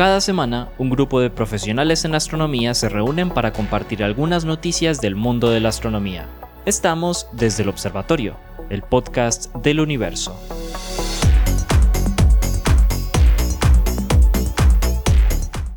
Cada semana, un grupo de profesionales en astronomía se reúnen para compartir algunas noticias del mundo de la astronomía. Estamos desde el Observatorio, el podcast del universo.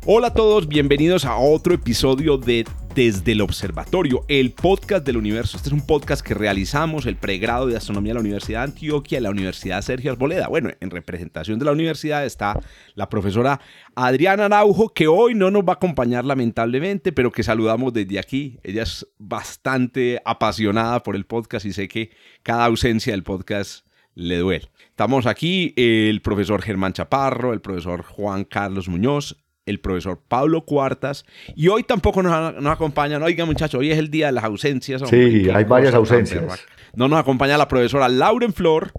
Hola a todos, bienvenidos a otro episodio de desde el Observatorio, el podcast del universo. Este es un podcast que realizamos el pregrado de astronomía de la Universidad de Antioquia y la Universidad Sergio Arboleda. Bueno, en representación de la universidad está la profesora Adriana Araujo, que hoy no nos va a acompañar lamentablemente, pero que saludamos desde aquí. Ella es bastante apasionada por el podcast y sé que cada ausencia del podcast le duele. Estamos aquí el profesor Germán Chaparro, el profesor Juan Carlos Muñoz, el profesor Pablo Cuartas, y hoy tampoco nos, nos acompañan, oiga muchachos, hoy es el día de las ausencias. sí, hay varias ausencias. No nos acompaña la profesora Lauren Flor,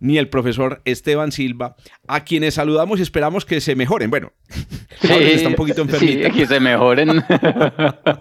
ni el profesor Esteban Silva, a quienes saludamos y esperamos que se mejoren. Bueno, sí, está un poquito enfermito. Sí, que se mejoren.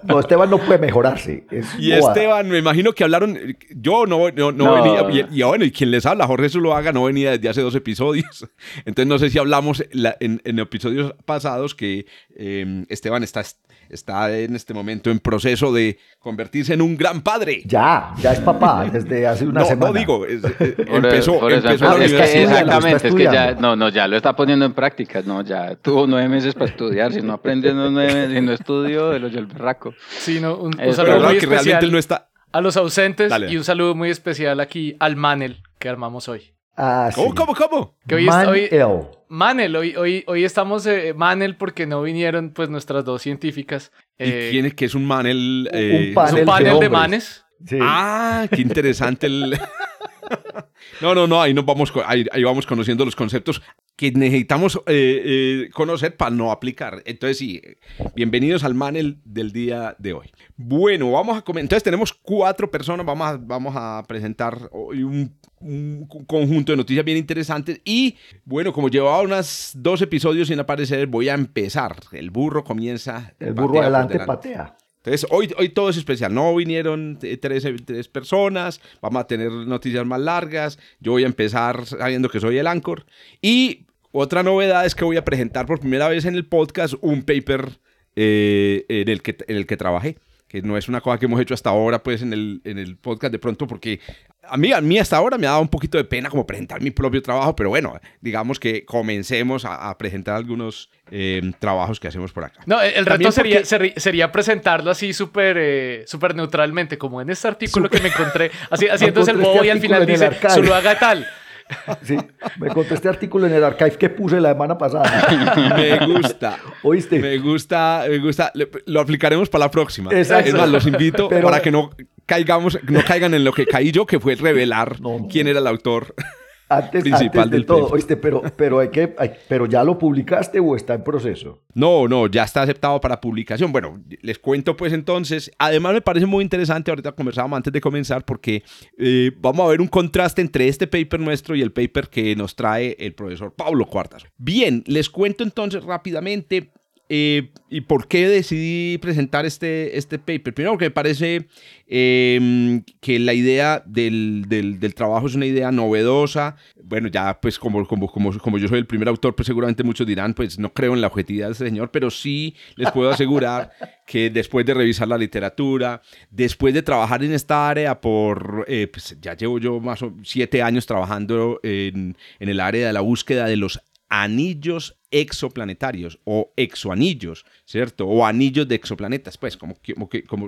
No, Esteban no puede mejorarse. y Esteban, me imagino que hablaron, yo no, no, venía, y, bueno, y quien les habla, Jorge Zuluaga, no venía desde hace dos episodios. Entonces no sé si hablamos en, episodios pasados que eh, Esteban está está en este momento en proceso de convertirse en un gran padre. Ya, ya es papá desde hace una semana. No digo, eh, empezó, empezó exactamente, es que ya, no, no, ya lo está poniendo en práctica, no, ya tuvo nueve meses para estudiar, si no aprende en nueve meses, si no estudió, el hoyo el berraco. Sí, no, un, saludo muy especial no está... a los ausentes y un saludo muy especial aquí al Manel que armamos hoy. Ah, ¿Cómo, cómo, cómo? Que hoy, Manel. Manel, hoy, hoy, hoy estamos eh, Manel porque no vinieron pues nuestras dos científicas. ¿Y eh, quién es que es un Manel? un panel, un panel de, manes. Ah, qué interesante el... No, no, no, ahí, nos vamos, ahí, vamos conociendo los conceptos que necesitamos eh, eh, conocer para no aplicar. Entonces, sí, bienvenidos al manel del día de hoy. Bueno, vamos a comentar. Entonces, tenemos cuatro personas. Vamos a, vamos a presentar hoy un, conjunto de noticias bien interesantes. Y bueno, como llevaba unos dos episodios sin aparecer, voy a empezar. El burro comienza. El burro adelante patea. Entonces, hoy, hoy todo es especial. No vinieron tres, tres, personas, vamos a tener noticias más largas. Yo voy a empezar sabiendo que soy el anchor. Y otra novedad es que voy a presentar por primera vez en el podcast un paper eh, en, el que, en el que trabajé que no es una cosa que hemos hecho hasta ahora, pues, en el, en el podcast de pronto, porque a mí, a mí hasta ahora me ha dado un poquito de pena como presentar mi propio trabajo, pero bueno, digamos que comencemos a, presentar algunos eh, trabajos que hacemos por acá. No, el reto sería, sería presentarlo así súper eh, neutralmente, como en este artículo que me encontré, así, haciéndose el bobo y al final dice, solo haga tal. Sí, me conté este artículo en el archive que puse la semana pasada. Me gusta. ¿Oíste? Me gusta, me gusta. Lo aplicaremos para la próxima. Exacto. Es más, los invito para que no caigamos, no caigan en lo que caí yo, que fue revelar quién era el autor. Antes, principal del todo, oíste, pero, pero, hay que, pero ya lo publicaste o está en proceso. No, no, ya está aceptado para publicación. Bueno, les cuento pues entonces. Además me parece muy interesante, ahorita conversábamos antes de comenzar, porque eh, vamos a ver un contraste entre este paper nuestro y el paper que nos trae el profesor Pablo Cuartas. Bien, les cuento entonces rápidamente eh, ¿Y por qué decidí presentar este, este paper? Primero porque me parece em, que la idea del, del, trabajo es una idea novedosa. Bueno, ya pues como, como, como, como, yo soy el primer autor, pues seguramente muchos dirán, pues no creo en la objetividad de este señor, pero sí les puedo asegurar que después de revisar la literatura, después de trabajar en esta área por, eh, pues ya llevo yo más o siete años trabajando en, en el área de la búsqueda de los anillos exoplanetarios o exoanillos, ¿cierto? O anillos de exoplanetas, pues, como,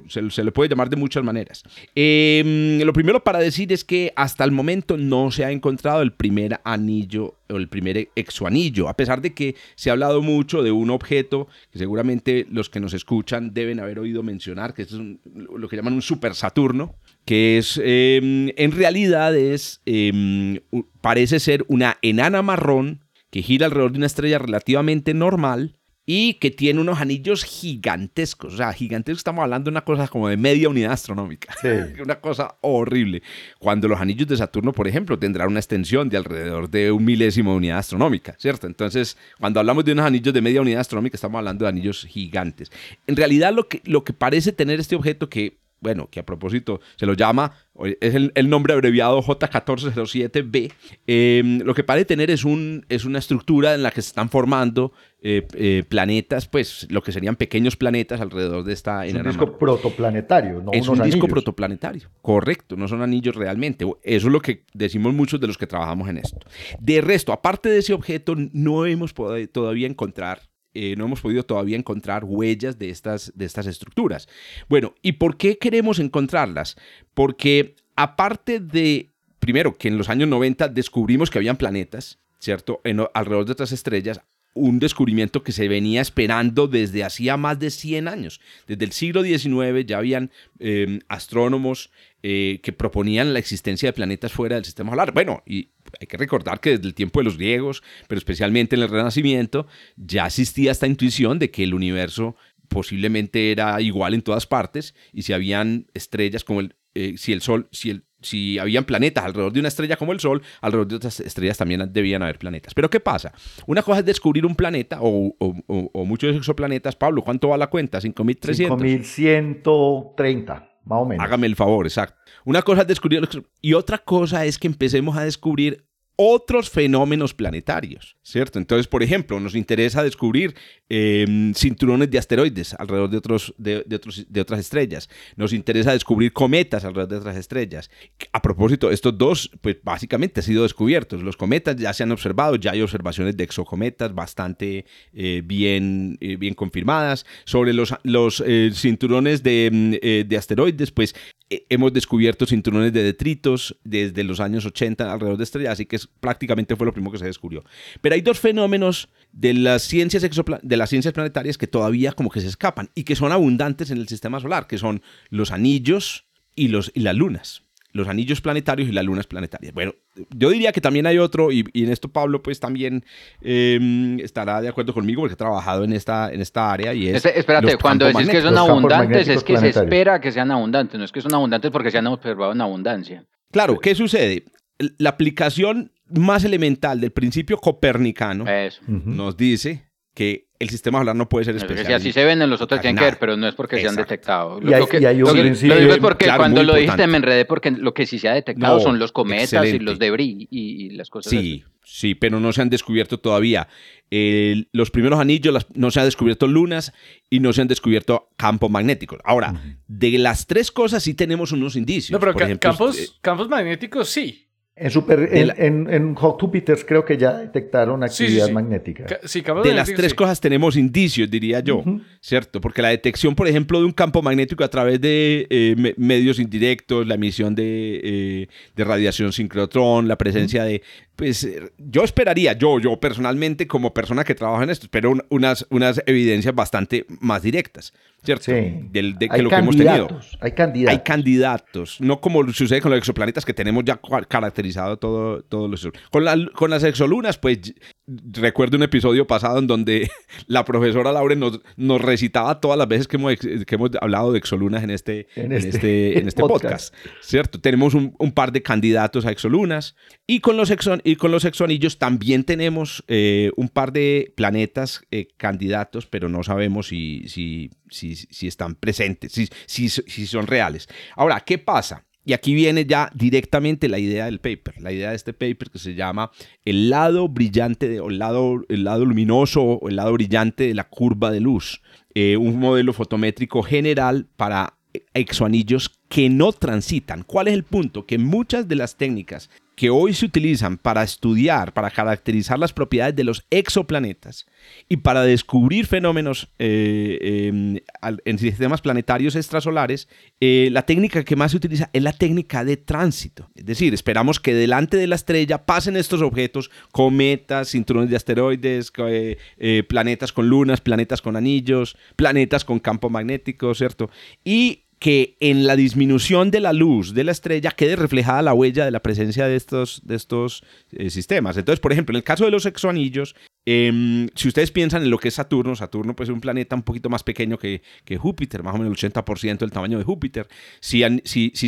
se, le puede llamar de muchas maneras. Em, lo primero para decir es que hasta el momento no se ha encontrado el primer anillo o el primer exoanillo, a pesar de que se ha hablado mucho de un objeto que seguramente los que nos escuchan deben haber oído mencionar, que es lo que llaman un super Saturno, que es, em, en realidad es, em, parece ser una enana marrón que gira alrededor de una estrella relativamente normal y que tiene unos anillos gigantescos. O sea, gigantescos, estamos hablando de una cosa como de media unidad astronómica. una cosa horrible. Cuando los anillos de Saturno, por ejemplo, tendrán una extensión de alrededor de un milésimo de unidad astronómica, ¿cierto? Entonces, cuando hablamos de unos anillos de media unidad astronómica, estamos hablando de anillos gigantes. En realidad, lo que, lo que parece tener este objeto que bueno, que a propósito se lo llama, es el, nombre abreviado J1407b, em, lo que parece tener es, un, es una estructura en la que se están formando eh, eh, planetas, pues lo que serían pequeños planetas alrededor de esta Es un disco protoplanetario, no Es un disco protoplanetario, correcto, no son anillos realmente. Eso es lo que decimos muchos de los que trabajamos en esto. De resto, aparte de ese objeto, no hemos podido todavía encontrar eh, no hemos podido todavía encontrar huellas de estas, de estas estructuras. Bueno, ¿y por qué queremos encontrarlas? Porque aparte de, primero, que en los años 90 descubrimos que habían planetas, ¿cierto? En, alrededor de otras estrellas, un descubrimiento que se venía esperando desde hacía más de 100 años. Desde el siglo XIX ya habían em, astrónomos eh, que proponían la existencia de planetas fuera del sistema solar. Bueno, y hay que recordar que desde el tiempo de los griegos, pero especialmente en el Renacimiento, ya existía esta intuición de que el universo posiblemente era igual en todas partes y si habían estrellas como el, eh, si el Sol, si el si habían planetas alrededor de una estrella como el Sol, alrededor de otras estrellas también debían haber planetas. Pero ¿qué pasa? Una cosa es descubrir un planeta o, o, muchos exoplanetas. Pablo, ¿cuánto va la cuenta? 5.300. 5.130, más. Hágame el favor, exacto. Una cosa es descubrir y otra cosa es que empecemos a descubrir otros fenómenos planetarios, ¿cierto? Entonces, por ejemplo, nos interesa descubrir em, cinturones de asteroides alrededor de, otros, de, otras estrellas. Nos interesa descubrir cometas alrededor de otras estrellas. A propósito, estos dos, pues básicamente han sido descubiertos. Los cometas ya se han observado, ya hay observaciones de exocometas bastante eh, bien, eh, bien confirmadas. Sobre los, los eh, cinturones de, de asteroides, pues hemos descubierto cinturones de detritos desde los años 80 alrededor de estrellas, así que es, prácticamente fue lo primero que se descubrió. Pero hay dos fenómenos de las, ciencias de las ciencias planetarias que todavía como que se escapan y que son abundantes en el sistema solar, que son los anillos y, los, y las lunas los anillos planetarios y las lunas planetarias. Bueno, yo diría que también hay otro, y, en esto Pablo pues también em, estará de acuerdo conmigo porque ha trabajado en esta, en esta área y es... espérate, cuando decís que son abundantes es que se espera que sean abundantes, no es que son abundantes porque se han observado en abundancia. Claro, ¿qué sucede? La aplicación más elemental del principio copernicano nos dice que el sistema solar no puede ser especial. Si así se ven en los otros tienen que ver, pero no es porque se han detectado. Lo, que, lo, digo es porque cuando lo dijiste me enredé porque lo que sí se ha detectado son los cometas y los debris y, las cosas Sí, sí, pero no se han descubierto todavía. los primeros anillos no se han descubierto lunas y no se han descubierto campos magnéticos. Ahora, de las tres cosas sí tenemos unos indicios. No, pero campos, eh, campos magnéticos sí. En, super, en, Jupiter creo que ya detectaron actividad magnética. de las tres cosas tenemos indicios, diría yo, ¿cierto? Porque la detección, por ejemplo, de un campo magnético a través de eh, medios indirectos, la emisión de, eh, de radiación sincrotrón, la presencia de... Pues eh, yo esperaría, yo, yo personalmente, como persona que trabaja en esto, espero unas, unas evidencias bastante más directas. ¿cierto? Sí. Del, de que lo que hemos tenido. Hay candidatos. Hay candidatos. No como sucede con los exoplanetas que tenemos ya caracterizado todo, todos los. Con, con las exolunas, pues recuerdo un episodio pasado en donde la profesora Lauren nos, nos recitaba todas las veces que hemos, que hemos hablado de exolunas en este, en este, este, en este podcast. ¿cierto? Tenemos un, un, par de candidatos a exolunas y con los, exon, y con los exoanillos también tenemos eh, un par de planetas eh, candidatos, pero no sabemos si, si, si, si están presentes, si, son reales. Ahora, ¿qué pasa? Y aquí viene ya directamente la idea del paper, la idea de este paper que se llama el lado brillante, o el lado, el lado luminoso, o el lado brillante de la curva de luz. Eh, un modelo fotométrico general para exoanillos que no transitan. ¿Cuál es el punto? Que muchas de las técnicas que hoy se utilizan para estudiar, para caracterizar las propiedades de los exoplanetas y para descubrir fenómenos eh, em, en sistemas planetarios extrasolares, eh, la técnica que más se utiliza es la técnica de tránsito. Es decir, esperamos que delante de la estrella pasen estos objetos, cometas, cinturones de asteroides, eh, planetas con lunas, planetas con anillos, planetas con campo magnético, ¿cierto? Y que en la disminución de la luz de la estrella quede reflejada la huella de la presencia de estos, de estos eh, sistemas. Entonces, por ejemplo, en el caso de los exoanillos, em, si ustedes piensan en lo que es Saturno, Saturno pues, es un planeta un poquito más pequeño que, que Júpiter, más o menos el 80% del tamaño de Júpiter. Si,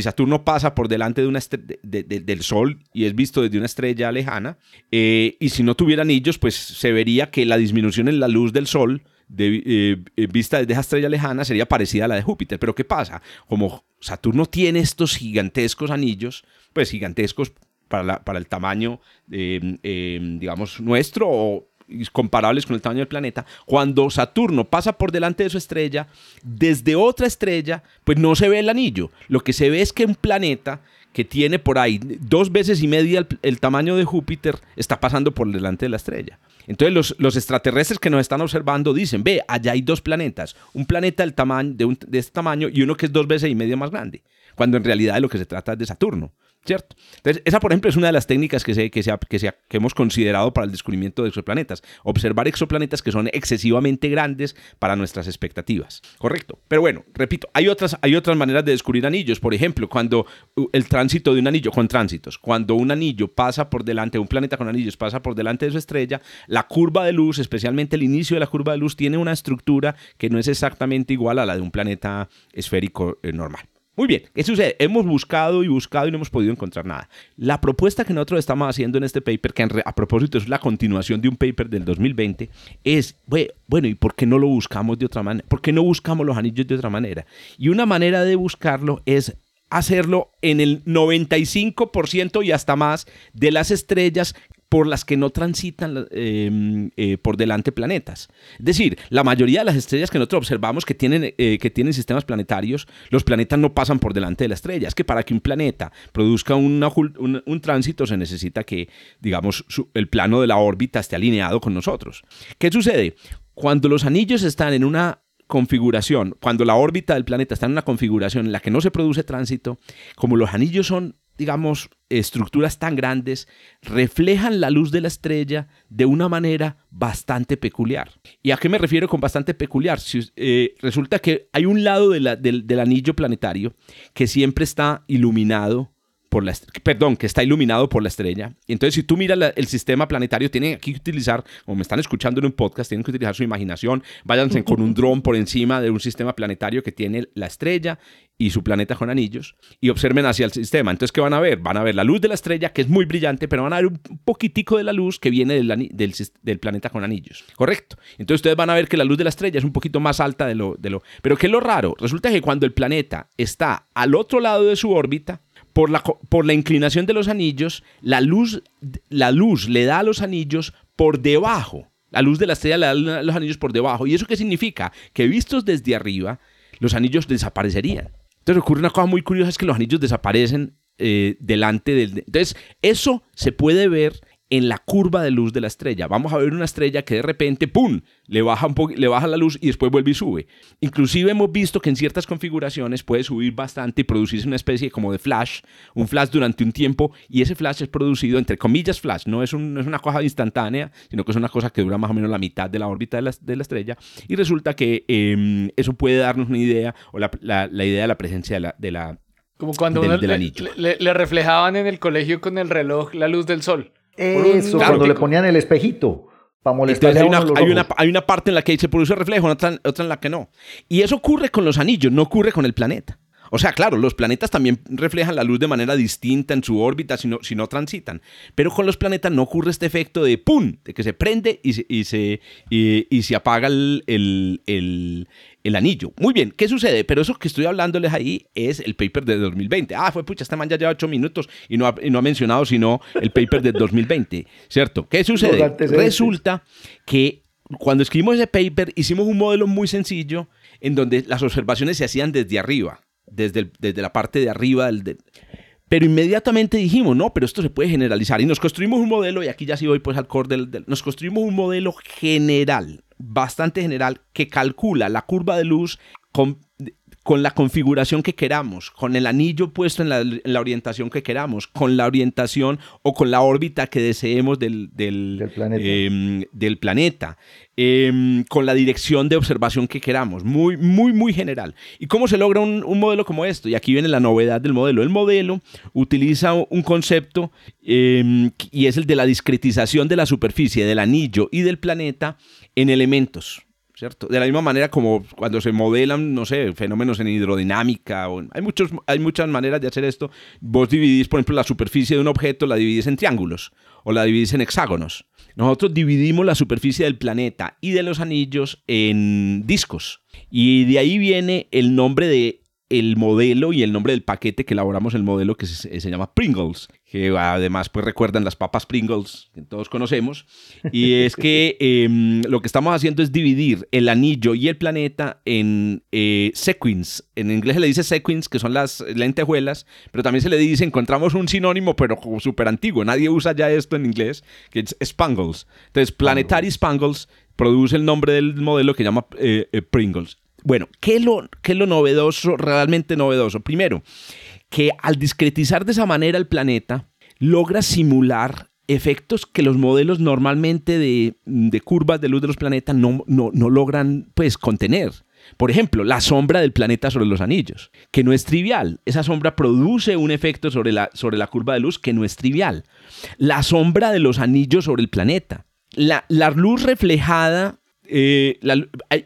Saturno pasa por delante de una del Sol y es visto desde una estrella lejana, eh, y si no tuviera anillos, pues se vería que la disminución en la luz del Sol de, eh, vista desde esa estrella lejana sería parecida a la de Júpiter. Pero ¿qué pasa? Como Saturno tiene estos gigantescos anillos, pues gigantescos para, para el tamaño, digamos, nuestro o comparables con el tamaño del planeta, cuando Saturno pasa por delante de su estrella, desde otra estrella, pues no se ve el anillo. Lo que se ve es que un planeta que tiene por ahí dos veces y media el, tamaño de Júpiter está pasando por delante de la estrella. Entonces los, los, extraterrestres que nos están observando dicen, ve, allá hay dos planetas, un planeta del tamaño, de, de este tamaño y uno que es dos veces y media más grande, cuando en realidad de lo que se trata es de Saturno. ¿Cierto? Entonces, esa, por ejemplo, es una de las técnicas que, se, que, se, que, que, hemos considerado para el descubrimiento de exoplanetas. Observar exoplanetas que son excesivamente grandes para nuestras expectativas. Correcto. Pero bueno, repito, hay otras, hay otras maneras de descubrir anillos. Por ejemplo, cuando el tránsito de un anillo, con tránsitos, cuando un anillo pasa por delante, un planeta con anillos pasa por delante de su estrella, la curva de luz, especialmente el inicio de la curva de luz, tiene una estructura que no es exactamente igual a la de un planeta esférico eh, normal. Muy bien, ¿qué sucede? Hemos buscado y buscado y no hemos podido encontrar nada. La propuesta que nosotros estamos haciendo en este paper, que a propósito es la continuación de un paper del 2020, es, bueno, ¿y por qué no lo buscamos de otra manera? ¿Por qué no buscamos los anillos de otra manera? Y una manera de buscarlo es hacerlo en el 95% y hasta más de las estrellas por las que no transitan em, eh, por delante planetas. Es decir, la mayoría de las estrellas que nosotros observamos que tienen, eh, que tienen sistemas planetarios, los planetas no pasan por delante de la estrella. Es que para que un planeta produzca un, tránsito se necesita que, digamos, el plano de la órbita esté alineado con nosotros. ¿Qué sucede? Cuando los anillos están en una configuración, cuando la órbita del planeta está en una configuración en la que no se produce tránsito, como los anillos son digamos, estructuras tan grandes, reflejan la luz de la estrella de una manera bastante peculiar. ¿Y a qué me refiero con bastante peculiar? Eh, resulta que hay un lado del anillo planetario que siempre está iluminado perdón, que está iluminado por la estrella. Entonces, si tú miras el sistema planetario, tienen que utilizar, como me están escuchando en un podcast, tienen que utilizar su imaginación, váyanse con un dron por encima de un sistema planetario que tiene la estrella y su planeta con anillos y observen hacia el sistema. Entonces, ¿qué van a ver? Van a ver la luz de la estrella, que es muy brillante, pero van a ver un poquitico de la luz que viene del, del, planeta con anillos. Correcto. Entonces, ustedes van a ver que la luz de la estrella es un poquito más alta de lo... De lo pero ¿qué es lo raro? Resulta que cuando el planeta está al otro lado de su órbita, por la, por la inclinación de los anillos, la luz, la luz le da a los anillos por debajo. La luz de la estrella le da a los anillos por debajo. ¿Y eso qué significa? Que vistos desde arriba, los anillos desaparecerían. Entonces ocurre una cosa muy curiosa, es que los anillos desaparecen eh, delante del... Entonces, eso se puede ver en la curva de luz de la estrella. Vamos a ver una estrella que de repente, ¡pum!, le baja, un le baja la luz y después vuelve y sube. Inclusive hemos visto que en ciertas configuraciones puede subir bastante y producirse una especie como de flash, un flash durante un tiempo, y ese flash es producido, entre comillas, flash, no es, un, es una cosa instantánea, sino que es una cosa que dura más o menos la mitad de la órbita de la, de la estrella, y resulta que em, eso puede darnos una idea, o la, la, la idea de la presencia de la, de la como cuando le, reflejaban en el colegio con el reloj la luz del sol. Eso, cuando le ponían el espejito. Para molestar hay, una, hay, una, parte en la que se produce reflejo, otra, otra en la que no. Y eso ocurre con los anillos, no ocurre con el planeta. O sea, claro, los planetas también reflejan la luz de manera distinta en su órbita si no, si no transitan. Pero con los planetas no ocurre este efecto de ¡pum! de que se prende y se, y se, y, se apaga el, el, el, anillo. Muy bien, ¿qué sucede? Pero eso que estoy hablándoles ahí es el paper de 2020. Ah, fue pucha, esta man ya lleva ocho minutos y no ha, y no ha mencionado sino el paper de 2020, ¿cierto? ¿Qué sucede? Resulta que cuando escribimos ese paper hicimos un modelo muy sencillo en donde las observaciones se hacían desde arriba desde, desde la parte de arriba del, Pero inmediatamente dijimos, no, pero esto se puede generalizar. Y nos construimos un modelo, y aquí ya sí voy pues al core del, Nos construimos un modelo general, bastante general, que calcula la curva de luz con con la configuración que queramos, con el anillo puesto en la, orientación que queramos, con la orientación o con la órbita que deseemos del, planeta, em, em, con la dirección de observación que queramos, muy, muy, muy general. ¿Y cómo se logra un, modelo como esto? Y aquí viene la novedad del modelo. El modelo utiliza un concepto em, y es el de la discretización de la superficie del anillo y del planeta en elementos. ¿cierto? De la misma manera como cuando se modelan, no sé, fenómenos en hidrodinámica, o, hay, muchos, hay muchas maneras de hacer esto. Vos dividís, por ejemplo, la superficie de un objeto, la dividís en triángulos o la dividís en hexágonos. Nosotros dividimos la superficie del planeta y de los anillos en discos. Y de ahí viene el nombre de el modelo y el nombre del paquete que elaboramos el modelo que se, llama Pringles, que además pues recuerdan las papas Pringles que todos conocemos. Y es que em, lo que estamos haciendo es dividir el anillo y el planeta en eh, sequins. En inglés se le dice sequins, que son las lentejuelas, pero también se le dice, encontramos un sinónimo, pero súper antiguo. Nadie usa ya esto en inglés, que es spangles. Entonces, Planetary Spangles produce el nombre del modelo que llama eh, eh, Pringles. Bueno, ¿qué es, lo, ¿qué lo novedoso, realmente novedoso? Primero, que al discretizar de esa manera el planeta, logra simular efectos que los modelos normalmente de, curvas de luz de los planetas no, no, logran pues, contener. Por ejemplo, la sombra del planeta sobre los anillos, que no es trivial. Esa sombra produce un efecto sobre la, sobre la curva de luz que no es trivial. La sombra de los anillos sobre el planeta. La, la luz reflejada eh,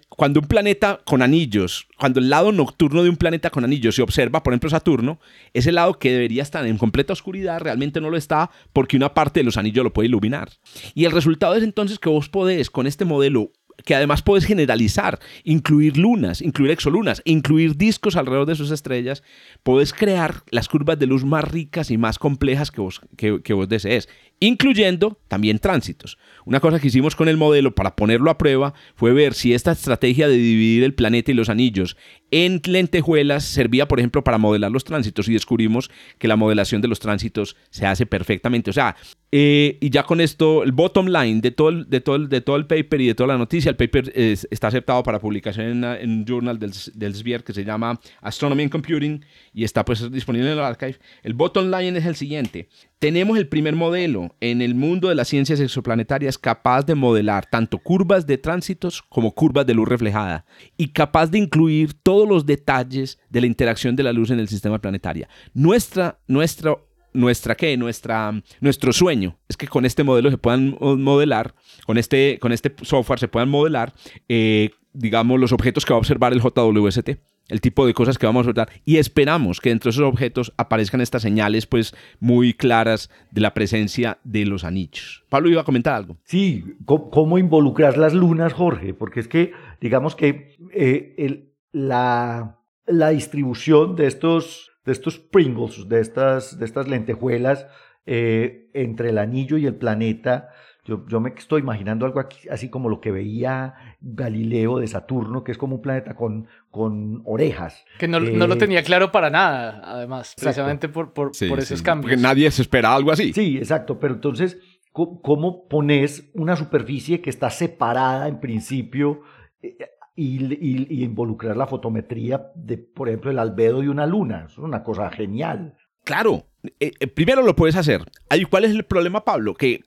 cuando un planeta con anillos, cuando el lado nocturno de un planeta con anillos se observa, por ejemplo Saturno, ese lado que debería estar en completa oscuridad realmente no lo está porque una parte de los anillos lo puede iluminar. Y el resultado es entonces que vos podés con este modelo que además puedes generalizar, incluir lunas, incluir exolunas, incluir discos alrededor de sus estrellas, puedes crear las curvas de luz más ricas y más complejas que que vos desees incluyendo también tránsitos. Una cosa que hicimos con el modelo para ponerlo a prueba fue ver si esta estrategia de dividir el planeta y los anillos en lentejuelas servía, por ejemplo, para modelar los tránsitos y descubrimos que la modelación de los tránsitos se hace perfectamente. O sea, eh, y ya con esto, el bottom line de todo el, de, todo de todo el paper y de toda la noticia, el paper está aceptado para publicación en, un journal del, del SBIR que se llama Astronomy and Computing y está pues disponible en el archive. El bottom line es el siguiente. Tenemos el primer modelo en el mundo de las ciencias exoplanetarias capaz de modelar tanto curvas de tránsitos como curvas de luz reflejada y capaz de incluir todos los detalles de la interacción de la luz en el sistema planetario. Nuestra, nuestra, nuestra qué, nuestra, nuestro sueño es que con este modelo se puedan modelar, con este, con este software se puedan modelar, eh, digamos, los objetos que va a observar el JWST el tipo de cosas que vamos a observar y esperamos que dentro de esos objetos aparezcan estas señales pues muy claras de la presencia de los anillos. Pablo iba a comentar algo. Sí, ¿cómo, involucrar las lunas, Jorge? Porque es que digamos que eh, la, la, distribución de estos, de estos Pringles, de estas, de estas lentejuelas eh, entre el anillo y el planeta, yo, me estoy imaginando algo así como lo que veía Galileo de Saturno, que es como un planeta con, con orejas. Que no, no lo eh, tenía claro para nada, además, precisamente por, por, por esos cambios. Porque nadie se espera algo así. Sí, exacto, pero entonces, ¿cómo pones una superficie que está separada en principio eh, y, involucrar la fotometría de, por ejemplo, el albedo de una luna? Es una cosa genial. Claro, eh, primero lo puedes hacer. ¿Cuál es el problema, Pablo? Que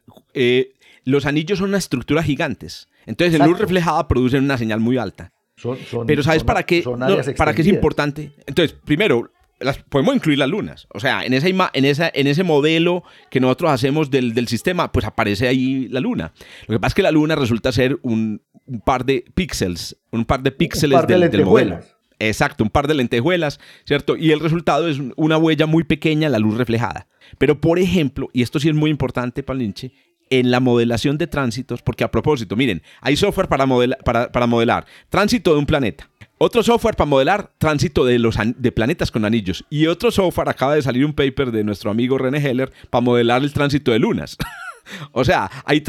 los anillos son una estructura gigantes. Entonces, en luz reflejada producen una señal muy alta. Pero ¿sabes para qué? ¿Para qué es importante? Entonces, primero, las, podemos incluir las lunas. O sea, en, esa en, esa, en ese modelo que nosotros hacemos del, sistema, pues aparece ahí la luna. Lo que pasa es que la luna resulta ser un, par de píxeles, un par de píxeles del, del modelo. Exacto, un par de lentejuelas, ¿cierto? Y el resultado es una huella muy pequeña, la luz reflejada. Pero, por ejemplo, y esto sí es muy importante, Palinche, en la modelación de tránsitos, porque a propósito, miren, hay software para, modelar tránsito de un planeta. Otro software para modelar tránsito de, planetas con anillos. Y otro software, acaba de salir un paper de nuestro amigo René Heller, para modelar el tránsito de lunas. o sea, hay,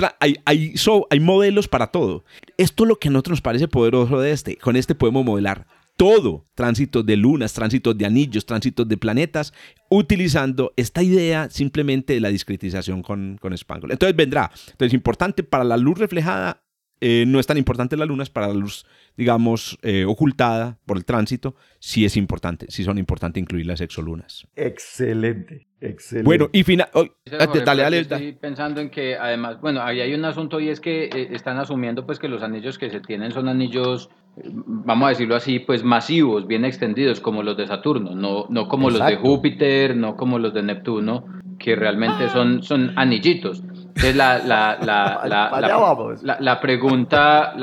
hay, hay modelos para todo. Esto es lo que a nosotros nos parece poderoso de este. Con este podemos modelar todo, tránsitos de lunas, tránsitos de anillos, tránsitos de planetas, utilizando esta idea simplemente de la discretización con, con Spangle. Entonces vendrá. Entonces, importante para la luz reflejada, eh, no es tan importante la luna, es para la luz, digamos, eh, ocultada por el tránsito, sí es importante, sí son importantes incluir las exolunas. Excelente, excelente. Bueno, y final... dale, dale, Estoy pensando en que además, bueno, ahí hay un asunto y es que eh, están asumiendo pues que los anillos que se tienen son anillos vamos a decirlo así, pues masivos, bien extendidos, como los de Saturno, no, no como los de Júpiter, no como los de Neptuno, que realmente son, son anillitos. Entonces la, la, la, la, la, pregunta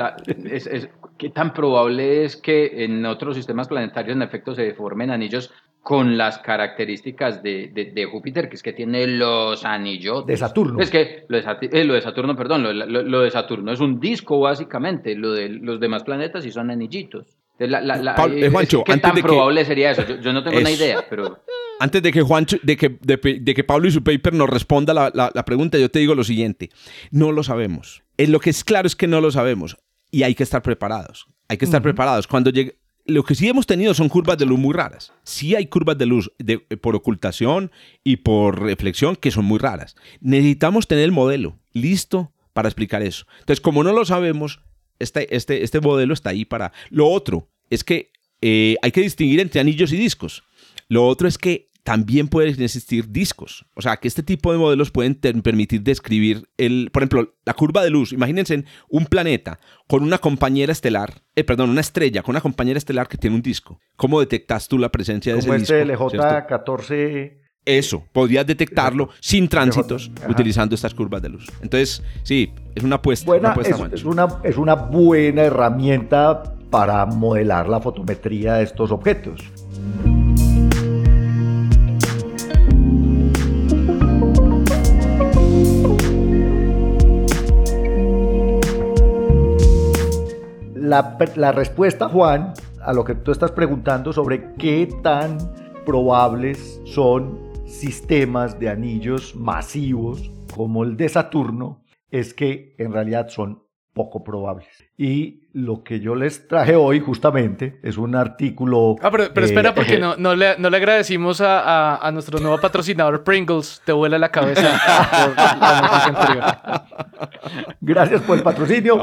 es, ¿qué tan probable es que en otros sistemas planetarios en efecto se deformen anillos con las características de, de, Júpiter, que es que tiene los anillos. De Saturno. Es que lo de, eh, lo de Saturno, perdón, lo, de Saturno es un disco básicamente, lo de los demás planetas sí son anillitos. La, eh, Juancho, ¿Qué tan probable sería eso? Yo, no tengo una idea, pero... Antes de que Juancho, de que, de, que Pablo y su paper nos responda la, pregunta, yo te digo lo siguiente. No lo sabemos. Eh, lo que es claro es que no lo sabemos y hay que estar preparados. Hay que estar preparados. Cuando llegue, lo que sí hemos tenido son curvas de luz muy raras. Sí hay curvas de luz de, por ocultación y por reflexión que son muy raras. Necesitamos tener el modelo listo para explicar eso. Entonces, como no lo sabemos, este, este, este modelo está ahí para... Lo otro es que eh, hay que distinguir entre anillos y discos. Lo otro es que también pueden existir discos. O sea, que este tipo de modelos pueden permitir describir, el, por ejemplo, la curva de luz. Imagínense un planeta con una compañera estelar, eh, perdón, una estrella con una compañera estelar que tiene un disco. ¿Cómo detectas tú la presencia de ese este disco? LJ14... Eso, podrías detectarlo sin tránsitos utilizando estas curvas de luz. Entonces, sí, es una apuesta. es, una, es una buena herramienta para modelar la fotometría de estos objetos. La, respuesta, Juan, a lo que tú estás preguntando sobre qué tan probables son sistemas de anillos masivos como el de Saturno, es que en realidad son poco probables. Y lo que yo les traje hoy justamente es un artículo... Ah, pero, espera, porque eh, no, no, le, no le agradecimos a, a, nuestro nuevo patrocinador Pringles. Te vuela la cabeza. Gracias por el patrocinio.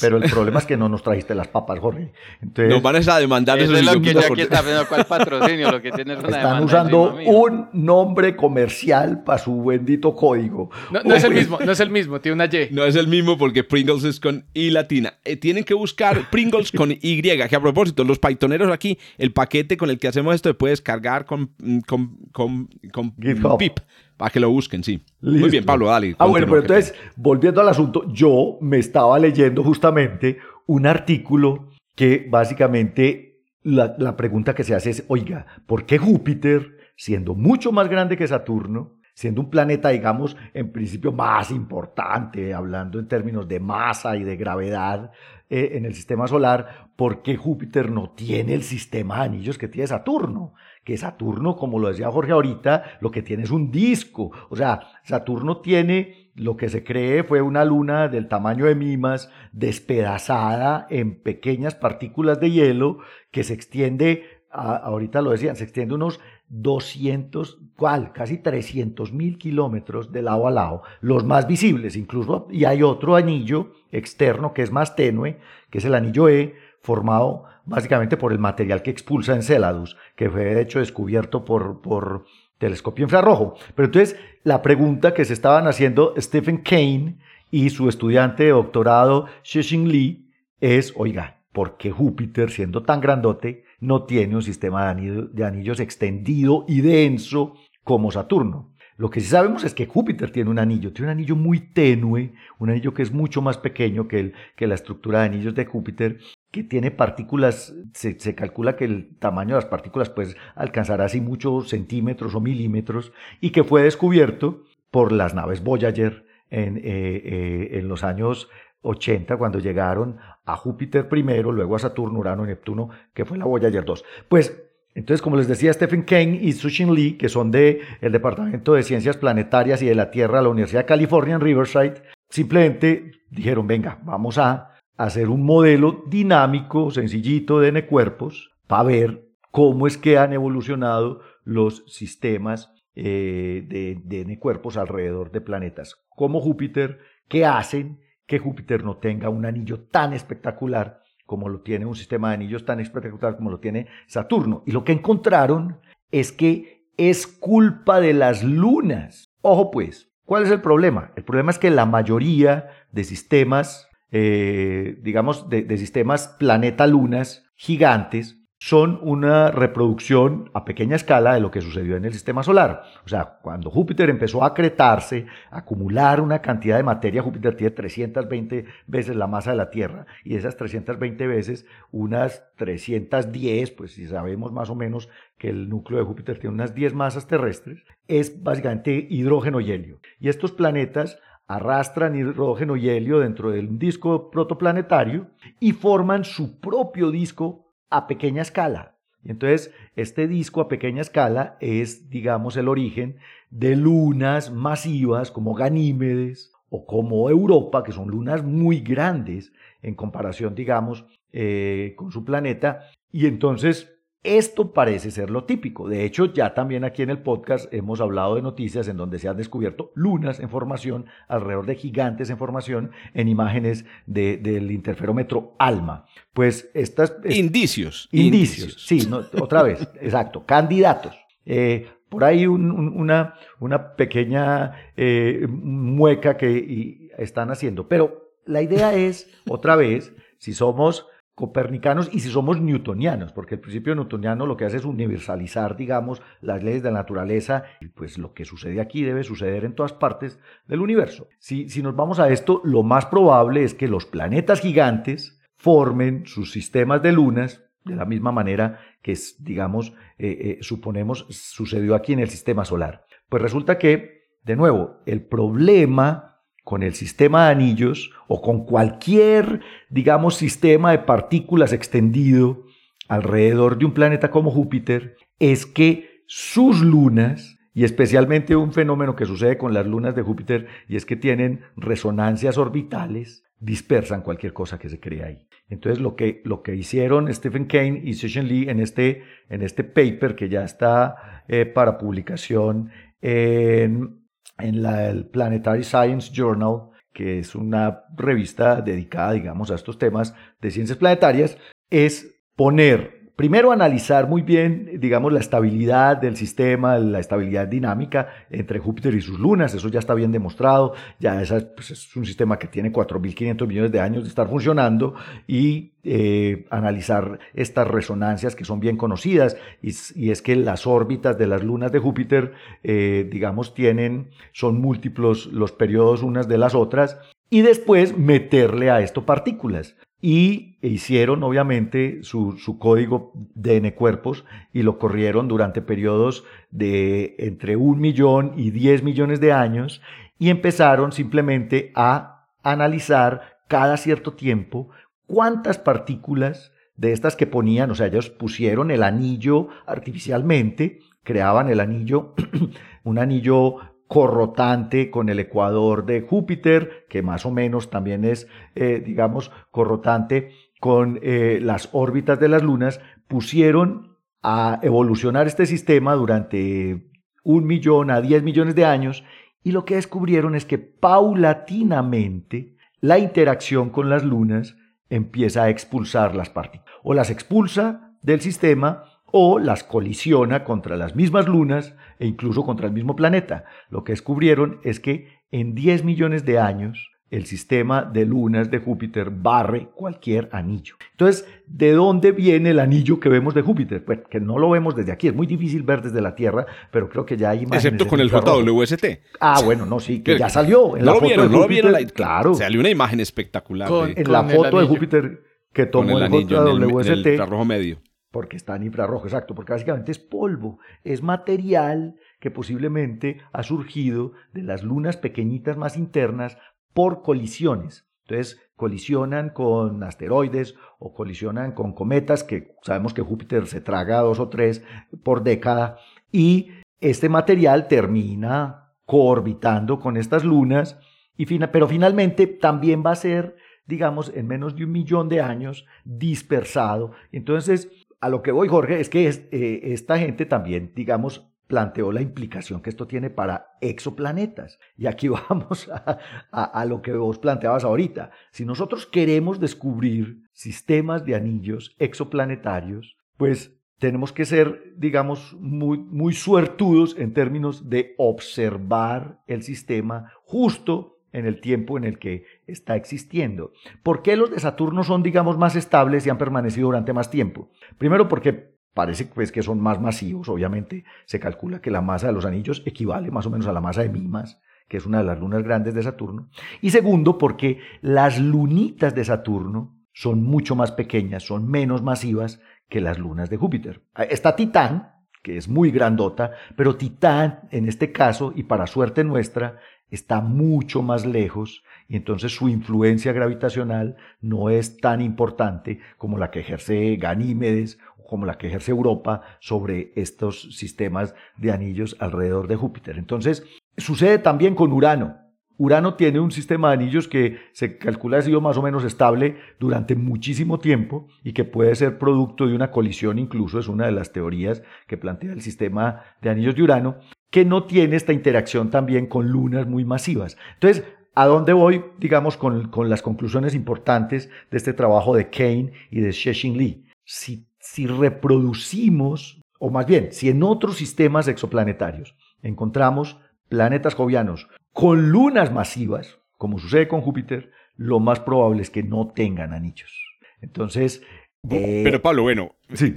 pero el problema es que no nos trajiste las papas, Jorge. Entonces, nos van a demandar eso. Es lo que yo aquí está viendo cuál patrocinio, lo que tiene es una Están usando un nombre comercial para su bendito código. No, no es el mismo, no es el mismo, tiene una Y. No es el mismo porque Pringles es con I latina. Eh, tienen que buscar Pringles con Y, que a propósito, los Pythoneros aquí, el paquete con el que hacemos esto se puede descargar con, con, con, con pip. Para que lo busquen, sí. Muy bien, Pablo, dale. Ah, bueno, pero entonces, volviendo al asunto, yo me estaba leyendo justamente un artículo que básicamente la, la pregunta que se hace es, oiga, ¿por qué Júpiter, siendo mucho más grande que Saturno, siendo un planeta, digamos, en principio más importante, hablando en términos de masa y de gravedad eh, en el sistema solar, ¿por qué Júpiter no tiene el sistema de anillos que tiene Saturno? Que Saturno, como lo decía Jorge ahorita, lo que tiene es un disco. O sea, Saturno tiene lo que se cree fue una luna del tamaño de Mimas, despedazada en pequeñas partículas de hielo, que se extiende, ahorita lo decían, se extiende unos 200, ¿cuál? Casi 300 mil kilómetros de lado a lado, los más visibles incluso, y hay otro anillo externo que es más tenue, que es el anillo E, formado básicamente por el material que expulsa Enceladus, que fue de hecho descubierto por, por telescopio infrarrojo. Pero entonces, la pregunta que se estaban haciendo Stephen Kane y su estudiante de doctorado, Shixin Lee, es, oiga, ¿por qué Júpiter, siendo tan grandote, no tiene un sistema de, anillos extendido y denso como Saturno. Lo que sí sabemos es que Júpiter tiene un anillo, tiene un anillo muy tenue, un anillo que es mucho más pequeño que, la estructura de anillos de Júpiter, que tiene partículas, se, calcula que el tamaño de las partículas puede alcanzar así muchos centímetros o milímetros, y que fue descubierto por las naves Voyager en, eh, eh, en los años 80 cuando llegaron a Júpiter primero, luego a Saturno, Urano y Neptuno, que fue la Voyager 2. Pues entonces, como les decía Stephen Kane y Sushin Lee, que son del el Departamento de Ciencias Planetarias y de la Tierra de la Universidad de California en Riverside, simplemente dijeron, venga, vamos a hacer un modelo dinámico, sencillito de N-cuerpos, para ver cómo es que han evolucionado los sistemas eh, de, de N-cuerpos alrededor de planetas como Júpiter, qué hacen que Júpiter no tenga un anillo tan espectacular como lo tiene un sistema de anillos tan espectacular como lo tiene Saturno. Y lo que encontraron es que es culpa de las lunas. Ojo pues, ¿cuál es el problema? El problema es que la mayoría de sistemas, eh, digamos, de, de sistemas planeta-lunas gigantes, son una reproducción a pequeña escala de lo que sucedió en el sistema solar. O sea, cuando Júpiter empezó a acretarse, a acumular una cantidad de materia, Júpiter tiene 320 veces la masa de la Tierra y esas 320 veces, unas 310, pues si sabemos más o menos que el núcleo de Júpiter tiene unas 10 masas terrestres, es básicamente hidrógeno y helio. Y estos planetas arrastran hidrógeno y helio dentro del disco protoplanetario y forman su propio disco a pequeña escala. Y entonces, este disco a pequeña escala es, digamos, el origen de lunas masivas como Ganímedes o como Europa, que son lunas muy grandes en comparación, digamos, eh, con su planeta. Y entonces, esto parece ser lo típico. De hecho, ya también aquí en el podcast hemos hablado de noticias en donde se han descubierto lunas en formación alrededor de gigantes en formación en imágenes del interferómetro ALMA. Pues estas... Indicios. Indicios, sí, otra vez, exacto, candidatos. Eh, por ahí una, una, pequeña eh, mueca que están haciendo. Pero la idea es, otra vez, si somos copernicanos y si somos newtonianos, porque el principio newtoniano lo que hace es universalizar, digamos, las leyes de la naturaleza y pues lo que sucede aquí debe suceder en todas partes del universo. Si, si nos vamos a esto, lo más probable es que los planetas gigantes formen sus sistemas de lunas de la misma manera que, digamos, eh, eh, suponemos sucedió aquí en el sistema solar. Pues resulta que, de nuevo, el problema con el sistema de anillos o con cualquier, digamos, sistema de partículas extendido alrededor de un planeta como Júpiter, es que sus lunas, y especialmente un fenómeno que sucede con las lunas de Júpiter, y es que tienen resonancias orbitales, dispersan cualquier cosa que se crea ahí. Entonces lo que, lo que hicieron Stephen Kane y Session Lee en este, en este paper que ya está eh, para publicación en en la, el Planetary Science Journal, que es una revista dedicada, digamos, a estos temas de ciencias planetarias, es poner Primero, analizar muy bien, digamos, la estabilidad del sistema, la estabilidad dinámica entre Júpiter y sus lunas. Eso ya está bien demostrado. Ya pues, es un sistema que tiene 4.500 millones de años de estar funcionando y eh, analizar estas resonancias que son bien conocidas. Y, es que las órbitas de las lunas de Júpiter, eh, digamos, tienen, son múltiplos los periodos unas de las otras. Y después meterle a esto partículas y hicieron obviamente su, su, código DN cuerpos y lo corrieron durante periodos de entre un millón y diez millones de años y empezaron simplemente a analizar cada cierto tiempo cuántas partículas de estas que ponían, o sea, ellos pusieron el anillo artificialmente, creaban el anillo, un anillo corrotante con el ecuador de Júpiter, que más o menos también es, eh, digamos, corrotante con eh, las órbitas de las lunas, pusieron a evolucionar este sistema durante un millón a diez millones de años y lo que descubrieron es que paulatinamente la interacción con las lunas empieza a expulsar las partículas o las expulsa del sistema o las colisiona contra las mismas lunas e incluso contra el mismo planeta. Lo que descubrieron es que en 10 millones de años el sistema de lunas de Júpiter barre cualquier anillo. Entonces, ¿de dónde viene el anillo que vemos de Júpiter? Pues que no lo vemos desde aquí, es muy difícil ver desde la Tierra, pero creo que ya hay imágenes. Excepto con el JWST. Ah, bueno, no, sí, que ya salió. En la foto vieron, de Júpiter, no lo vieron. claro. Salió una imagen espectacular. en la foto de Júpiter que tomó el, anillo, JWST. En el infrarrojo medio porque está en infrarrojo, exacto, porque básicamente es polvo, es material que posiblemente ha surgido de las lunas pequeñitas más internas por colisiones. Entonces, colisionan con asteroides o colisionan con cometas, que sabemos que Júpiter se traga dos o tres por década, y este material termina coorbitando con estas lunas, y pero finalmente también va a ser, digamos, en menos de un millón de años dispersado. Entonces, a lo que voy, Jorge, es que eh, esta gente también, digamos, planteó la implicación que esto tiene para exoplanetas. Y aquí vamos a, a, lo que vos planteabas ahorita. Si nosotros queremos descubrir sistemas de anillos exoplanetarios, pues tenemos que ser, digamos, muy, muy suertudos en términos de observar el sistema justo en el tiempo en el que está existiendo. ¿Por qué los de Saturno son, digamos, más estables y han permanecido durante más tiempo? Primero porque parece pues, que son más masivos, obviamente se calcula que la masa de los anillos equivale más o menos a la masa de Mimas, que es una de las lunas grandes de Saturno. Y segundo, porque las lunitas de Saturno son mucho más pequeñas, son menos masivas que las lunas de Júpiter. Está Titán, que es muy grandota, pero Titán en este caso, y para suerte nuestra, está mucho más lejos y entonces su influencia gravitacional no es tan importante como la que ejerce Ganímedes o como la que ejerce Europa sobre estos sistemas de anillos alrededor de Júpiter. Entonces, sucede también con Urano. Urano tiene un sistema de anillos que se calcula ha sido más o menos estable durante muchísimo tiempo y que puede ser producto de una colisión incluso, es una de las teorías que plantea el sistema de anillos de Urano, que no tiene esta interacción también con lunas muy masivas. Entonces, ¿a dónde voy, digamos, con, las conclusiones importantes de este trabajo de Kane y de Sheshin Lee? Si, si reproducimos, o más bien, si en otros sistemas exoplanetarios encontramos planetas jovianos con lunas masivas, como sucede con Júpiter, lo más probable es que no tengan anillos. Entonces... Eh, Pero Pablo, bueno, sí.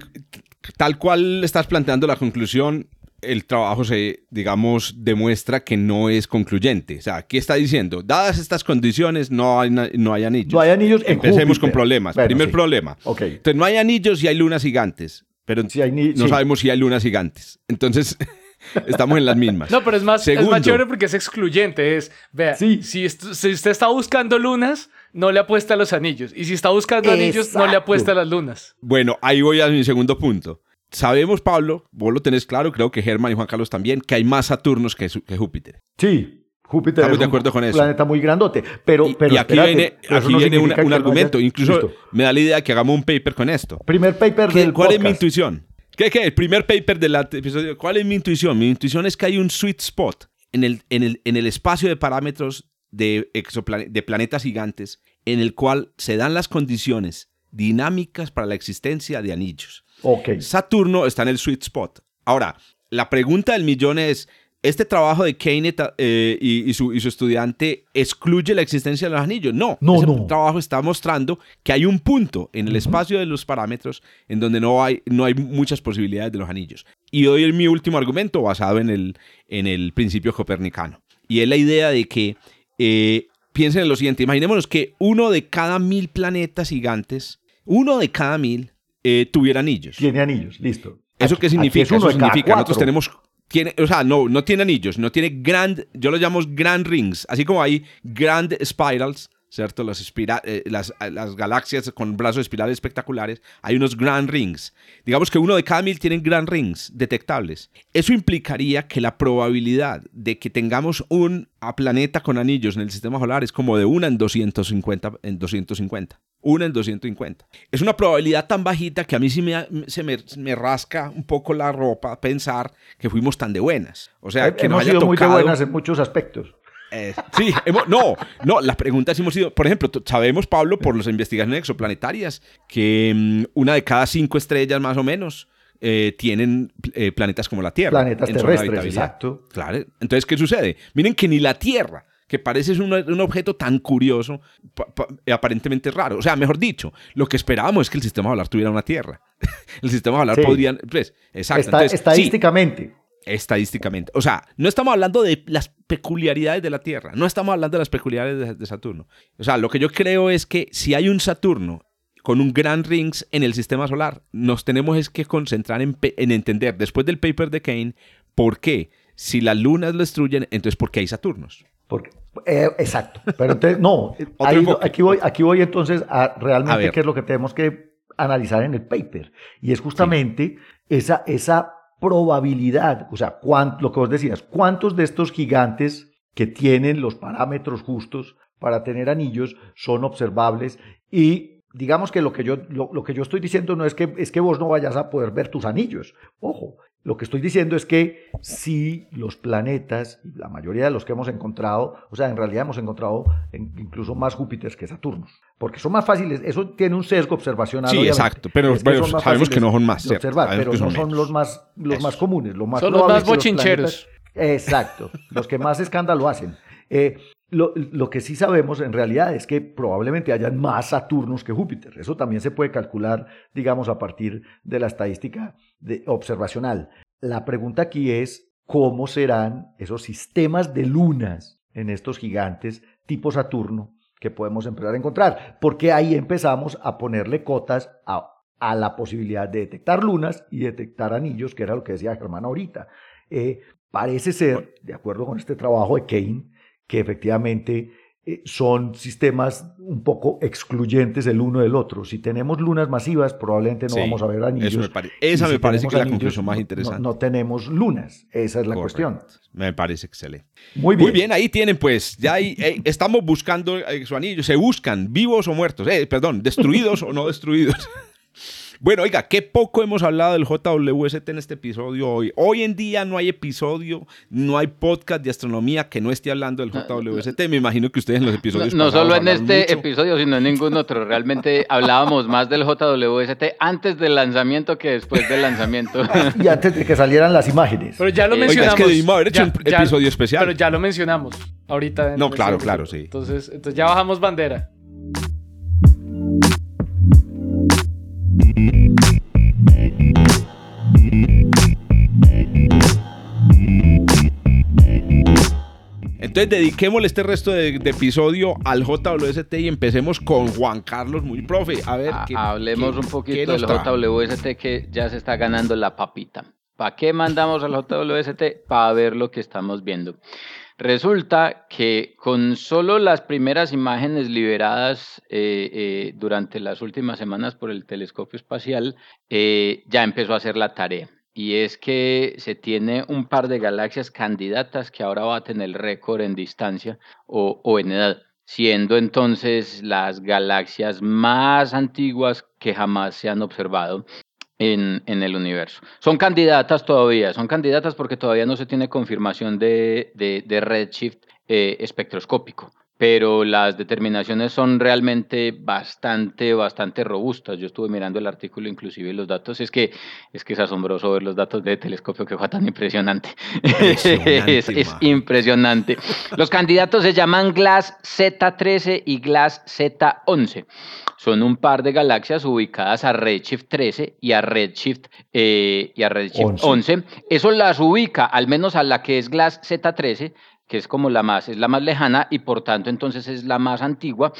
tal cual estás planteando la conclusión, el trabajo se, digamos, demuestra que no es concluyente. O sea, ¿qué está diciendo? Dadas estas condiciones, no hay, no hay anillos. No hay anillos en Empecemos con problemas. Primer problema. Okay. Entonces, no hay anillos y hay lunas gigantes. Pero no sabemos si hay lunas gigantes. Entonces, Estamos en las mismas. No, pero es más, es más chévere porque es excluyente. Es, vea, si, si, usted está buscando lunas, no le apuesta a los anillos. Y si está buscando anillos, no le apuesta a las lunas. Bueno, ahí voy a mi segundo punto. Sabemos, Pablo, vos lo tenés claro, creo que Germán y Juan Carlos también, que hay más Saturnos que, que Júpiter. Sí, Júpiter Estamos de acuerdo con eso. planeta muy grandote. Pero, y, aquí viene, aquí viene un, argumento. Incluso me da la idea que hagamos un paper con esto. Primer paper del ¿Cuál es mi intuición? ¿Qué, qué? El primer paper del episodio. ¿Cuál es mi intuición? Mi intuición es que hay un sweet spot en el, en el, en el espacio de parámetros de, de planetas gigantes en el cual se dan las condiciones dinámicas para la existencia de anillos. Okay. Saturno está en el sweet spot. Ahora, la pregunta del millón es, este trabajo de Kane eh, y, su, estudiante excluye la existencia de los anillos. No, no, ese trabajo está mostrando que hay un punto en el espacio de los parámetros en donde no hay, no hay muchas posibilidades de los anillos. Y es mi último argumento basado en el, en el principio copernicano. Y es la idea de que, eh, piensen en lo siguiente, imaginémonos que uno de cada mil planetas gigantes, uno de cada mil, eh, tuviera anillos. Tiene anillos, listo. ¿Eso qué significa? Eso significa, nosotros tenemos tiene, o sea, no, no tiene anillos, no tiene grand, yo lo llamo grand rings, así como hay grand spirals, ¿cierto? Las, eh, las, las, galaxias con brazos espirales espectaculares, hay unos grand rings. Digamos que uno de cada mil tienen grand rings detectables. Eso implicaría que la probabilidad de que tengamos un planeta con anillos en el sistema solar es como de una en 250. En 250 una en 250. Es una probabilidad tan bajita que a mí sí me, se me, rasca un poco la ropa pensar que fuimos tan de buenas. O sea, que hemos sido muy de buenas en muchos aspectos. Eh, sí, no, no, las preguntas hemos sido, por ejemplo, sabemos, Pablo, por las investigaciones exoplanetarias, que mm, una de cada cinco estrellas más o menos eh, tienen eh, planetas como la Tierra. Planetas terrestres, exacto. Claro. Entonces, ¿qué sucede? Miren que ni la Tierra que parece un, un objeto tan curioso, aparentemente raro. O sea, mejor dicho, lo que esperábamos es que el sistema solar tuviera una Tierra. el sistema solar podría... Pues, exacto. estadísticamente. Estadísticamente. O sea, no estamos hablando de las peculiaridades de la Tierra, no estamos hablando de las peculiaridades de, Saturno. O sea, lo que yo creo es que si hay un Saturno con un gran rings en el sistema solar, nos tenemos es que concentrar en, en entender, después del paper de Kane, por qué. Si las lunas lo destruyen, entonces ¿por qué hay Saturnos? Porque, eh, exacto. Pero entonces, no, aquí, voy, aquí voy entonces a realmente qué es lo que tenemos que analizar en el paper. Y es justamente esa, esa probabilidad, o sea, lo que vos decías, cuántos de estos gigantes que tienen los parámetros justos para tener anillos son observables y digamos que lo que yo, lo, que yo estoy diciendo no es que, es que vos no vayas a poder ver tus anillos. Ojo, lo que estoy diciendo es que si los planetas, la mayoría de los que hemos encontrado, o sea, en realidad hemos encontrado incluso más Júpiter que Saturnos, porque son más fáciles, eso tiene un sesgo observacional. Sí, exacto, pero, sabemos que no son más. Observar, pero no son los más, los más comunes, los más son los más bochincheros. exacto, los que más escándalo hacen. Eh, lo, que sí sabemos en realidad es que probablemente hayan más Saturnos que Júpiter. Eso también se puede calcular, digamos, a partir de la estadística de, observacional. La pregunta aquí es, ¿cómo serán esos sistemas de lunas en estos gigantes tipo Saturno que podemos empezar a encontrar? Porque ahí empezamos a ponerle cotas a, la posibilidad de detectar lunas y detectar anillos, que era lo que decía Germán ahorita. Eh, parece ser, de acuerdo con este trabajo de Kane, que efectivamente son sistemas un poco excluyentes el uno del otro. Si tenemos lunas masivas, probablemente no vamos a ver anillos. esa me parece que es la conclusión más interesante. No, tenemos lunas, esa es la cuestión. Me parece excelente. Muy bien. Muy bien, ahí tienen pues, ya ahí, eh, estamos buscando eh, su anillo, se buscan vivos o muertos, perdón, destruidos o no destruidos. Bueno, oiga, qué poco hemos hablado del JWST en este episodio hoy. Hoy en día no hay episodio, no hay podcast de astronomía que no esté hablando del JWST. Me imagino que ustedes en los episodios. No, no solo en este episodio, sino en ningún otro. Realmente hablábamos más del JWST antes del lanzamiento que después del lanzamiento. y antes de que salieran las imágenes. Pero ya lo mencionamos. Oiga, es que debimos haber hecho un episodio especial. Pero ya lo mencionamos ahorita. no, claro, claro, sí. Entonces, entonces ya bajamos bandera. Entonces dediquémosle este resto de, episodio al JWST y empecemos con Juan Carlos, muy profe. A ver, hablemos un poquito del JWST que ya se está ganando la papita. ¿Para qué mandamos al JWST? Para ver lo que estamos viendo. Resulta que con solo las primeras imágenes liberadas eh, eh, durante las últimas semanas por el telescopio espacial, eh, ya empezó a hacer la tarea y es que se tiene un par de galaxias candidatas que ahora baten el récord en distancia o, en edad, siendo entonces las galaxias más antiguas que jamás se han observado en, el universo. Son candidatas todavía, son candidatas porque todavía no se tiene confirmación de redshift eh, espectroscópico pero las determinaciones son realmente bastante, bastante robustas. Yo estuve mirando el artículo, inclusive los datos, es que es, que es asombroso ver los datos de telescopio que fue tan impresionante. es, impresionante. Los candidatos se llaman GLASS Z13 y GLASS Z11. Son un par de galaxias ubicadas a Redshift 13 y a Redshift, eh, y a Redshift 11. Eso las ubica, al menos a la que es GLASS Z13, que es como la más, es la más lejana y por tanto entonces es la más antigua,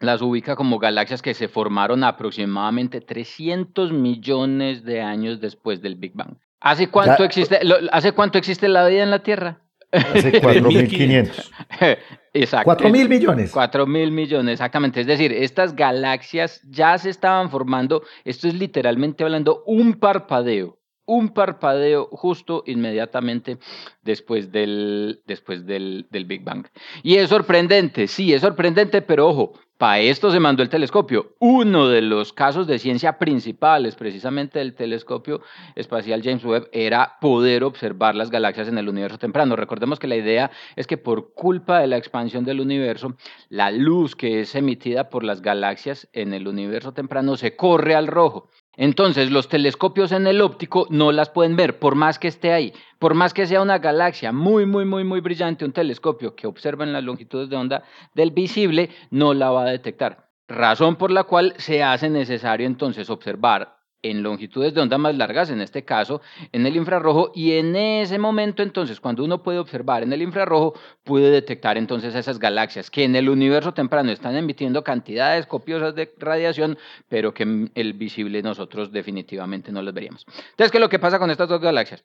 las ubica como galaxias que se formaron aproximadamente 300 millones de años después del Big Bang. ¿Hace cuánto, existe, ¿hace cuánto existe la vida en la Tierra? Hace 4.500. Exacto. 4.000 millones. 4.000 millones, exactamente. Es decir, estas galaxias ya se estaban formando, esto es literalmente hablando un parpadeo un parpadeo justo inmediatamente después del, después del, Big Bang. Y es sorprendente, sí, es sorprendente, pero ojo, para esto se mandó el telescopio. Uno de los casos de ciencia principales, precisamente del telescopio espacial James Webb, era poder observar las galaxias en el universo temprano. Recordemos que la idea es que por culpa de la expansión del universo, la luz que es emitida por las galaxias en el universo temprano se corre al rojo. Entonces, los telescopios en el óptico no las pueden ver, por más que esté ahí. Por más que sea una galaxia muy, muy, muy, muy brillante, un telescopio que observa en las longitudes de onda del visible no la va a detectar. Razón por la cual se hace necesario entonces observar en longitudes de onda más largas, en este caso en el infrarrojo, y en ese momento entonces, cuando uno puede observar en el infrarrojo, puede detectar entonces esas galaxias que en el universo temprano están emitiendo cantidades copiosas de radiación, pero que el visible nosotros definitivamente no las veríamos. Entonces, ¿qué es lo que pasa con estas dos galaxias?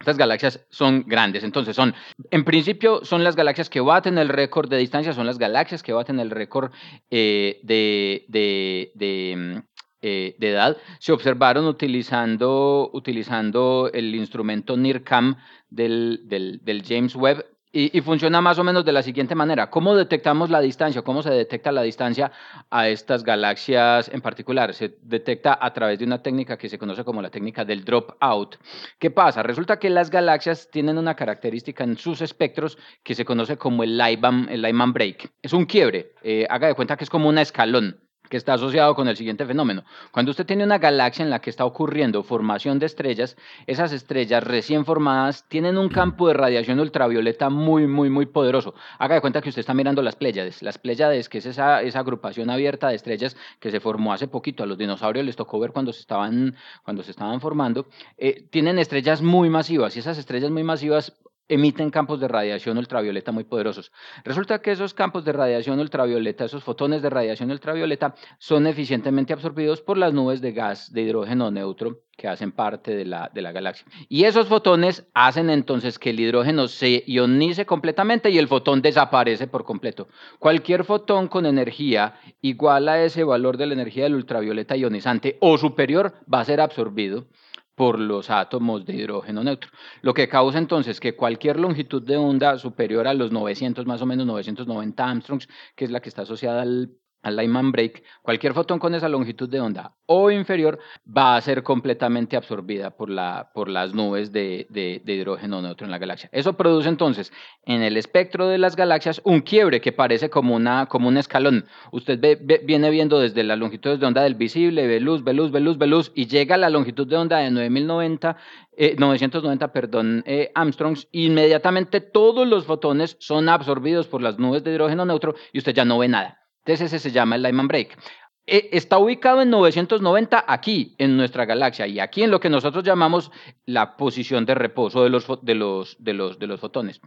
Estas galaxias son grandes, entonces son, en principio, son las galaxias que baten el récord de distancia, son las galaxias que baten el récord eh, de, de, eh, de edad se observaron utilizando, utilizando el instrumento NIRCam del, del, James Webb y, funciona más o menos de la siguiente manera. ¿Cómo detectamos la distancia? ¿Cómo se detecta la distancia a estas galaxias en particular? Se detecta a través de una técnica que se conoce como la técnica del dropout. ¿Qué pasa? Resulta que las galaxias tienen una característica en sus espectros que se conoce como el Lyman, el Lyman break. Es un quiebre. Eh, haga de cuenta que es como un escalón que está asociado con el siguiente fenómeno. Cuando usted tiene una galaxia en la que está ocurriendo formación de estrellas, esas estrellas recién formadas tienen un campo de radiación ultravioleta muy, muy, muy poderoso. Haga de cuenta que usted está mirando las Pléyades. Las Pléyades, que es esa, esa agrupación abierta de estrellas que se formó hace poquito, a los dinosaurios les tocó ver cuando se estaban, cuando se estaban formando, eh, tienen estrellas muy masivas y esas estrellas muy masivas emiten campos de radiación ultravioleta muy poderosos. Resulta que esos campos de radiación ultravioleta, esos fotones de radiación ultravioleta, son eficientemente absorbidos por las nubes de gas de hidrógeno neutro que hacen parte de la, de la galaxia. Y esos fotones hacen entonces que el hidrógeno se ionice completamente y el fotón desaparece por completo. Cualquier fotón con energía igual a ese valor de la energía del ultravioleta ionizante o superior va a ser absorbido por los átomos de hidrógeno neutro. Lo que causa entonces que cualquier longitud de onda superior a los 900, más o menos 990 Armstrongs, que es la que está asociada al al Lyman break, cualquier fotón con esa longitud de onda o inferior va a ser completamente absorbida por, la, por las nubes de, de, hidrógeno neutro en la galaxia. Eso produce entonces en el espectro de las galaxias un quiebre que parece como, una, como un escalón. Usted viene viendo desde las longitudes de onda del visible, ve luz, ve luz, ve luz, ve luz, y llega a la longitud de onda de 9090, 990 eh, perdón, eh, Armstrongs, inmediatamente todos los fotones son absorbidos por las nubes de hidrógeno neutro y usted ya no ve nada. Entonces ese se llama el Lyman Break. E, está ubicado en 990 aquí, en nuestra galaxia, y aquí en lo que nosotros llamamos la posición de reposo de los, de los, fotones.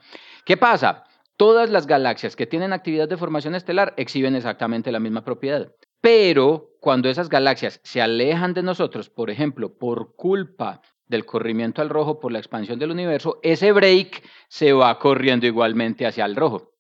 ¿Qué pasa? Todas las galaxias que tienen actividad de formación estelar exhiben exactamente la misma propiedad. Pero cuando esas galaxias se alejan de nosotros, por ejemplo, por culpa del corrimiento al rojo por la expansión del universo, ese break se va corriendo igualmente hacia el rojo.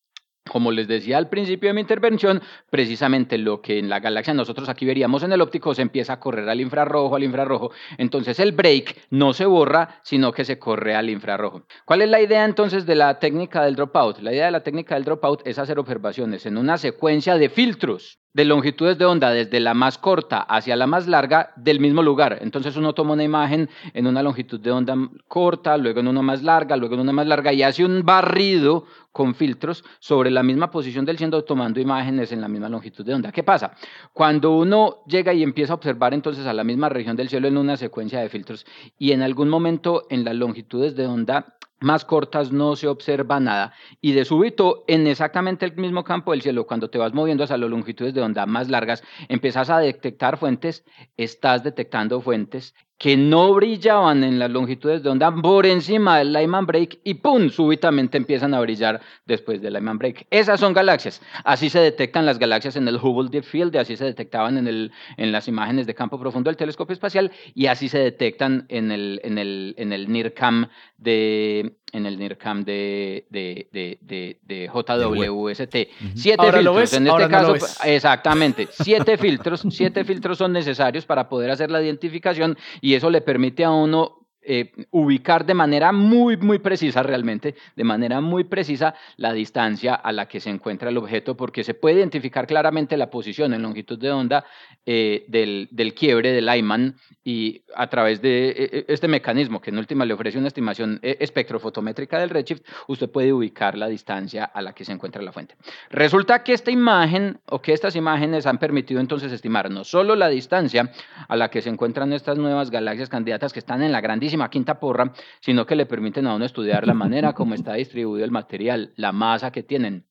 Como les decía al principio de mi intervención, precisamente lo que en la galaxia nosotros aquí veríamos en el óptico se empieza a correr al infrarrojo, al infrarrojo. Entonces el break no se borra, sino que se corre al infrarrojo. ¿Cuál es la idea entonces de la técnica del dropout? La idea de la técnica del dropout es hacer observaciones en una secuencia de filtros de longitudes de onda desde la más corta hacia la más larga del mismo lugar. Entonces uno toma una imagen en una longitud de onda corta, luego en una más larga, luego en una más larga y hace un barrido con filtros sobre la misma posición del cielo tomando imágenes en la misma longitud de onda. ¿Qué pasa? Cuando uno llega y empieza a observar entonces a la misma región del cielo en una secuencia de filtros y en algún momento en las longitudes de onda más cortas no se observa nada. Y de súbito, en exactamente el mismo campo del cielo, cuando te vas moviendo hacia las longitudes de onda más largas, empiezas a detectar fuentes, estás detectando fuentes que no brillaban en las longitudes de onda por encima del Lyman Break y ¡pum! súbitamente empiezan a brillar después del Lyman Break. Esas son galaxias. Así se detectan las galaxias en el Hubble Deep Field, así se detectaban en, el, en las imágenes de campo profundo del telescopio espacial y así se detectan en el, en el, en el NIRCAM de en el NIRCAM de, de, de, de JWST. Siete filtros, en este caso, exactamente, siete filtros, siete filtros son necesarios para poder hacer la identificación y eso le permite a uno eh, ubicar de manera muy, muy precisa realmente, de manera muy precisa la distancia a la que se encuentra el objeto, porque se puede identificar claramente la posición en longitud de onda eh, del, del, quiebre del Lyman y a través de eh, este mecanismo que en última le ofrece una estimación espectrofotométrica del redshift, usted puede ubicar la distancia a la que se encuentra la fuente. Resulta que esta imagen o que estas imágenes han permitido entonces estimar no solo la distancia a la que se encuentran estas nuevas galaxias candidatas que están en la grandísima quinta porra, sino que le permiten a uno estudiar la manera como está distribuido el material, la masa que tienen.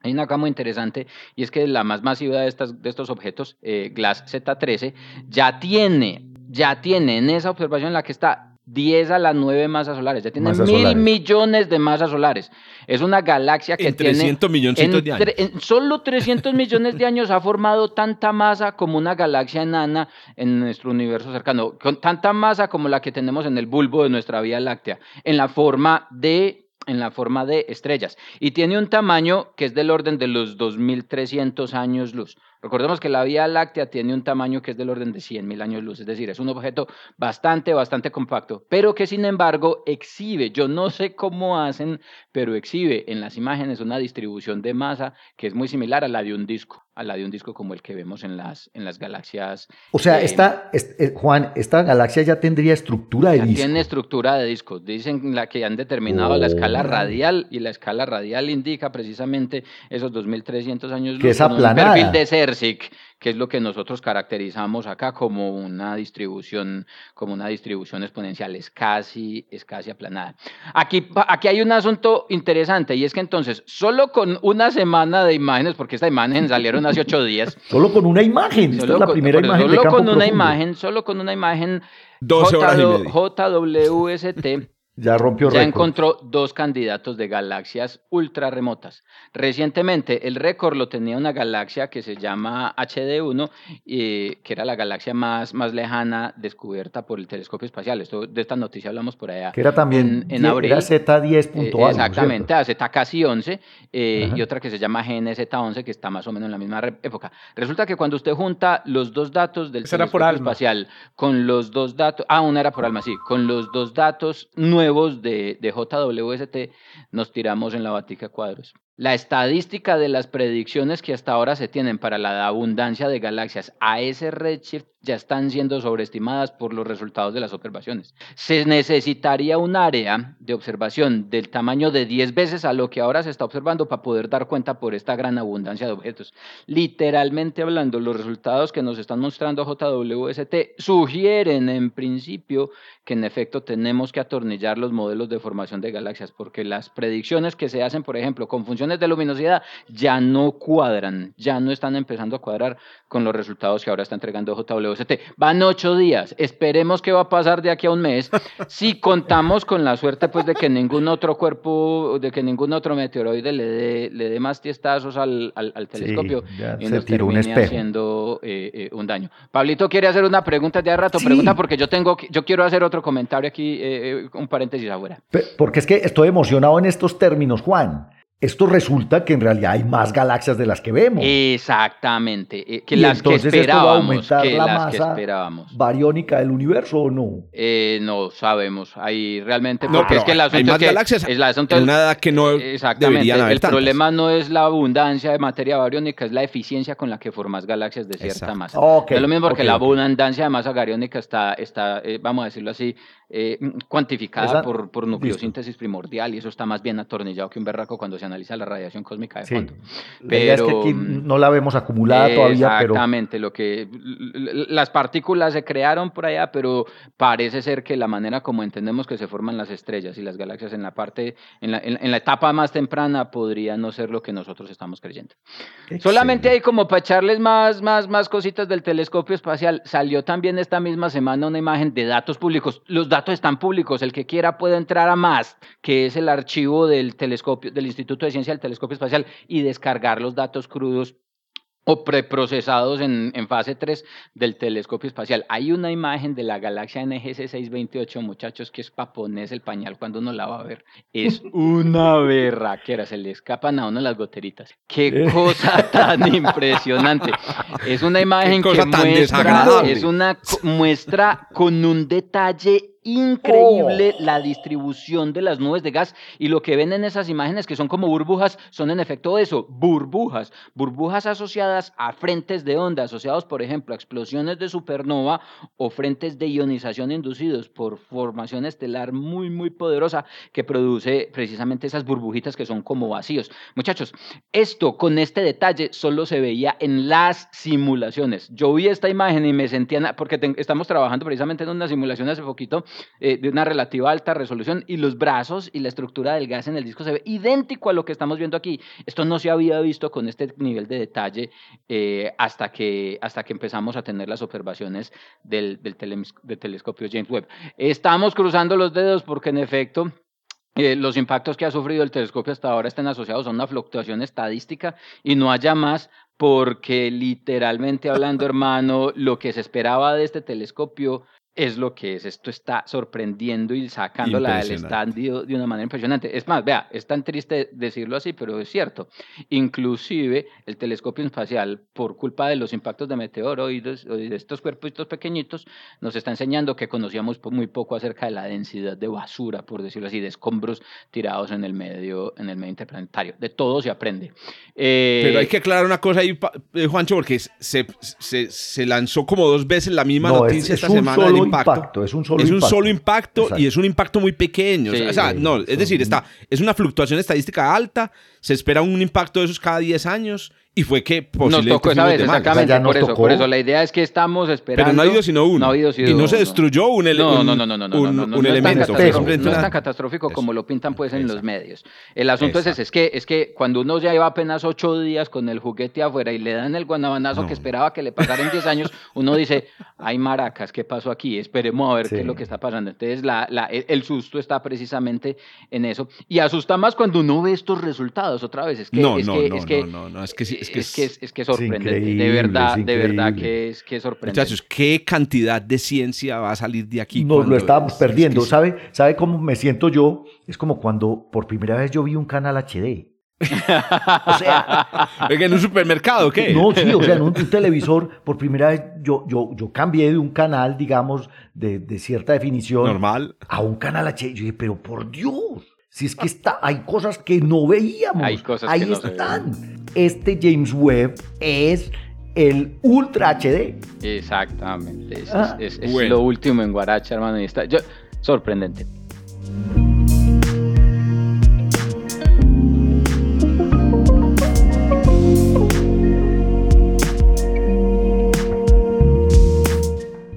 Hay una cosa muy interesante y es que la más masiva de, estas, de estos objetos, eh, GLASS Z13, ya tiene, ya tiene en esa observación en la que está 10 a las 9 masas solares. Ya tiene mil millones de masas solares. Es una galaxia que en tiene. 300 millones de años. En solo 300 millones de años ha formado tanta masa como una galaxia enana en nuestro universo cercano. Con tanta masa como la que tenemos en el bulbo de nuestra Vía Láctea. En la forma de en la forma de estrellas y tiene un tamaño que es del orden de los 2300 años luz. Recordemos que la Vía Láctea tiene un tamaño que es del orden de 100.000 años luz, es decir, es un objeto bastante, bastante compacto, pero que sin embargo exhibe, yo no sé cómo hacen, pero exhibe en las imágenes una distribución de masa que es muy similar a la de un disco, a la de un disco como el que vemos en las, en las galaxias. O sea, esta, eh, Juan, esta galaxia ya tendría estructura de disco. Tiene estructura de disco, dicen la que han determinado la escala radial y la escala radial indica precisamente esos 2.300 años luz. Que es aplanada. perfil de ser que es lo que nosotros caracterizamos acá como una distribución, como una distribución exponencial, es casi, es casi aplanada. Aquí, aquí hay un asunto interesante y es que entonces, solo con una semana de imágenes, porque esta imagen salieron hace ocho días. solo con una imagen, esta es la primera imagen. Solo con una imagen, solo con una imagen. JWST ya rompió Ya encontró dos candidatos de galaxias ultra remotas. Recientemente el récord lo tenía una galaxia que se llama HD1, y, que era la galaxia más, más lejana descubierta por el telescopio espacial. Esto, de esta noticia hablamos por allá. Que era también en, abril. Era Z10. Eh, exactamente, a Z casi 11 eh, y otra que se llama GNZ11 que está más o menos en la misma época. Resulta que cuando usted junta los dos datos del telescopio espacial con los dos datos, ah, una era por alma, sí, con los dos datos nuevos de, de JWST, nos tiramos en la batica cuadros. La estadística de las predicciones que hasta ahora se tienen para la abundancia de galaxias a ese redshift ya están siendo sobreestimadas por los resultados de las observaciones. Se necesitaría un área de observación del tamaño de 10 veces a lo que ahora se está observando para poder dar cuenta por esta gran abundancia de objetos. Literalmente hablando, los resultados que nos están mostrando JWST sugieren en principio que en efecto tenemos que atornillar los modelos de formación de galaxias porque las predicciones que se hacen, por ejemplo, con función de luminosidad ya no cuadran, ya no están empezando a cuadrar con los resultados que ahora está entregando JWST. Van ocho días, esperemos qué va a pasar de aquí a un mes. Si contamos con la suerte pues de que ningún otro cuerpo, de que ningún otro meteoroide le dé, le dé más tiestazos al, al, telescopio y nos termine haciendo eh, eh, un daño. Pablito quiere hacer una pregunta de rato, pregunta porque yo tengo, yo quiero hacer otro comentario aquí, eh, un paréntesis afuera. Porque es que estoy emocionado en estos términos, Juan. Esto resulta que en realidad hay más galaxias de las que vemos. Exactamente, eh, que las que esperábamos. que la las masa que esperábamos. bariónica del universo o no? Eh, no sabemos. Hay realmente porque es que las hay más galaxias es la, en una edad que no exactamente. Haber el problema no es la abundancia de materia bariónica, es la eficiencia con la que formas galaxias de cierta masa. es lo mismo porque la abundancia de masa bariónica está, está eh, vamos a decirlo así, eh, cuantificada por, por nucleosíntesis primordial y eso está más bien atornillado que un berraco cuando se analiza la radiación cósmica de fondo. Pero es que aquí no la vemos acumulada todavía. Exactamente, lo que las partículas se crearon por allá, pero parece ser que la manera como entendemos que se forman las estrellas y las galaxias en la parte, en la, en, la etapa más temprana podría no ser lo que nosotros estamos creyendo. Solamente hay como para echarles más, más, más cositas del telescopio espacial. Salió también esta misma semana una imagen de datos públicos. Los datos están públicos, el que quiera puede entrar a más, que es el archivo del telescopio, del Instituto de Ciencia del Telescopio Espacial y descargar los datos crudos o preprocesados en, en, fase 3 del telescopio espacial. Hay una imagen de la galaxia NGC 628, muchachos, que es paponés el pañal cuando uno la va a ver. Es una berraquera, se le escapan a uno las goteritas. ¡Qué cosa tan impresionante! Es una imagen que muestra, es una muestra con un detalle increíble oh. la distribución de las nubes de gas y lo que ven en esas imágenes que son como burbujas son en efecto eso, burbujas, burbujas asociadas a frentes de onda, asociados por ejemplo a explosiones de supernova o frentes de ionización inducidos por formación estelar muy muy poderosa que produce precisamente esas burbujitas que son como vacíos. Muchachos, esto con este detalle solo se veía en las simulaciones. Yo vi esta imagen y me sentía, porque estamos trabajando precisamente en una simulación hace poquito eh, de una relativa alta resolución y los brazos y la estructura del gas en el disco se ve idéntico a lo que estamos viendo aquí. Esto no se había visto con este nivel de detalle eh, hasta, que, hasta que empezamos a tener las observaciones del, del, telescopio James Webb. Estamos cruzando los dedos porque en efecto... Eh, los impactos que ha sufrido el telescopio hasta ahora estén asociados a una fluctuación estadística y no haya más porque literalmente hablando, hermano, lo que se esperaba de este telescopio es lo que es. Esto está sorprendiendo y sacándola del estadio de una manera impresionante. Es más, vea, es tan triste decirlo así, pero es cierto. Inclusive el telescopio espacial, por culpa de los impactos de meteoroides o de estos cuerpos pequeñitos, nos está enseñando que conocíamos muy poco acerca de la densidad de basura, por decirlo así, de escombros tirados en el medio, en el medio interplanetario. De todo se aprende. Eh, pero hay que aclarar una cosa ahí, eh, Juancho, porque se, se, se lanzó como dos veces la misma noticia esta semana impacto. Es un solo es impacto. un solo impacto y es un impacto muy pequeño. o sea, no, es decir, está, es una fluctuación estadística alta, se espera un impacto de esos cada 10 años y fue que Nos tocó esa vez, exactamente, por eso, por eso la idea es que estamos esperando... Pero no ha ido sino uno. No ha habido y no se destruyó un, no, no, no, no, no, un, un, elemento. No es tan catastrófico como lo pintan pues en los medios. El asunto es ese, es que, es que cuando uno ya lleva apenas ocho días con el juguete afuera y le dan el guanabanazo que esperaba que le pasara en diez años, uno dice, ay maracas, ¿qué pasó aquí? Esperemos a ver qué es lo que está pasando. Entonces la, la, el susto está precisamente en eso. Y asusta más cuando uno ve estos resultados otra vez. Es que, no, es no, que, no, es que, no, no, es que, es que es, que es, que sorprendente. de verdad, de verdad que es, que es sorprendente. Muchachos, ¿qué cantidad de ciencia va a salir de aquí? Nos lo estábamos perdiendo. ¿Sabe, ¿Sabe cómo me siento yo? Es como cuando por primera vez yo vi un canal HD. o sea, en un supermercado, ¿qué? No, sí, o sea, en un, televisor, por primera vez yo, yo, yo cambié de un canal, digamos, de, de cierta definición. Normal. A un canal HD. Yo dije, pero por Dios, si es que está, hay cosas que no veíamos. Hay cosas Ahí que no están. Este James Webb es el Ultra HD. Exactamente. Es, ah. lo último en Guaracha, hermano. Y está, yo, sorprendente.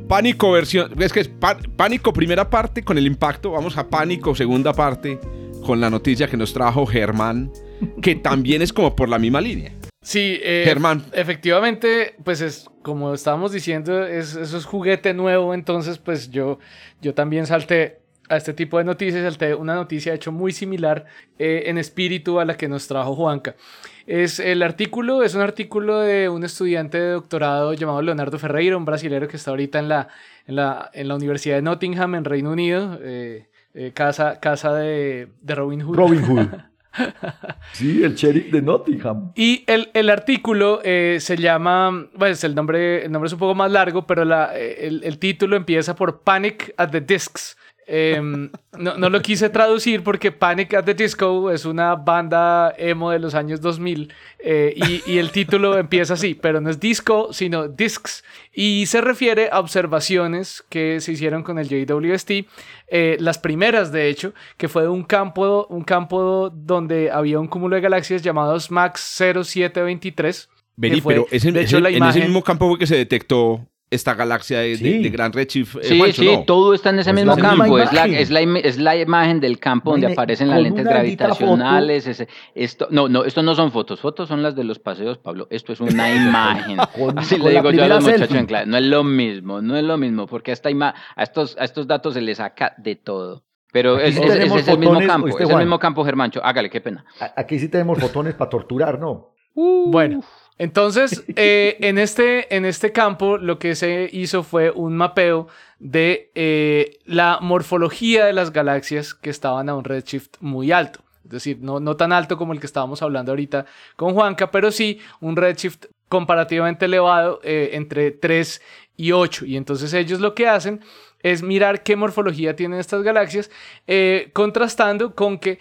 Pánico versión. Es que es Pánico primera parte con el impacto. Vamos a Pánico segunda parte con la noticia que nos trajo Germán, que también es como por la misma línea. Sí, eh, Germán. Efectivamente, pues es como estábamos diciendo, es, eso es juguete nuevo, entonces pues yo, yo también salté a este tipo de noticias, salté una noticia hecho muy similar eh, en espíritu a la que nos trajo Juanca. Es el artículo, es un artículo de un estudiante de doctorado llamado Leonardo Ferreira, un brasilero que está ahorita en la, en la, en la Universidad de Nottingham, en Reino Unido. Eh, eh, casa, casa de, de, Robin Hood. Robin Hood. sí, el sheriff de Nottingham. Y el, el artículo eh, se llama, pues el nombre, el nombre es un poco más largo, pero la, eh, el, el, título empieza por Panic at the Discs. Em, no, no, lo quise traducir porque Panic at the Disco es una banda emo de los años 2000 eh, y, y, el título empieza así, pero no es disco, sino discs. Y se refiere a observaciones que se hicieron con el JWST, eh, las primeras de hecho, que fue de un campo, un campo donde había un cúmulo de galaxias llamados Max 0723. Vení, pero es en, hecho, en ese mismo campo fue que se detectó esta galaxia de, gran redshift. Eh, sí, sí, todo está en ese mismo campo. Es la, es, la, es la, imagen del campo donde aparecen las lentes gravitacionales. esto, no, no, esto no son fotos. Fotos son las de los paseos, Pablo. Esto es una imagen. Así le digo yo a los muchachos en clase. No es lo mismo, no es lo mismo, porque a, esta a, estos, a estos datos se les saca de todo. Pero es, es, es, el mismo campo, es el mismo campo, Germancho. Hágale, qué pena. Aquí sí tenemos fotones para torturar, ¿no? bueno, entonces, eh, en, este, en este campo lo que se hizo fue un mapeo de eh, la morfología de las galaxias que estaban a un redshift muy alto. Es decir, no, no tan alto como el que estábamos hablando ahorita con Juanca, pero sí un redshift comparativamente elevado eh, entre 3 y 8. Y entonces ellos lo que hacen es mirar qué morfología tienen estas galaxias, contrastando con que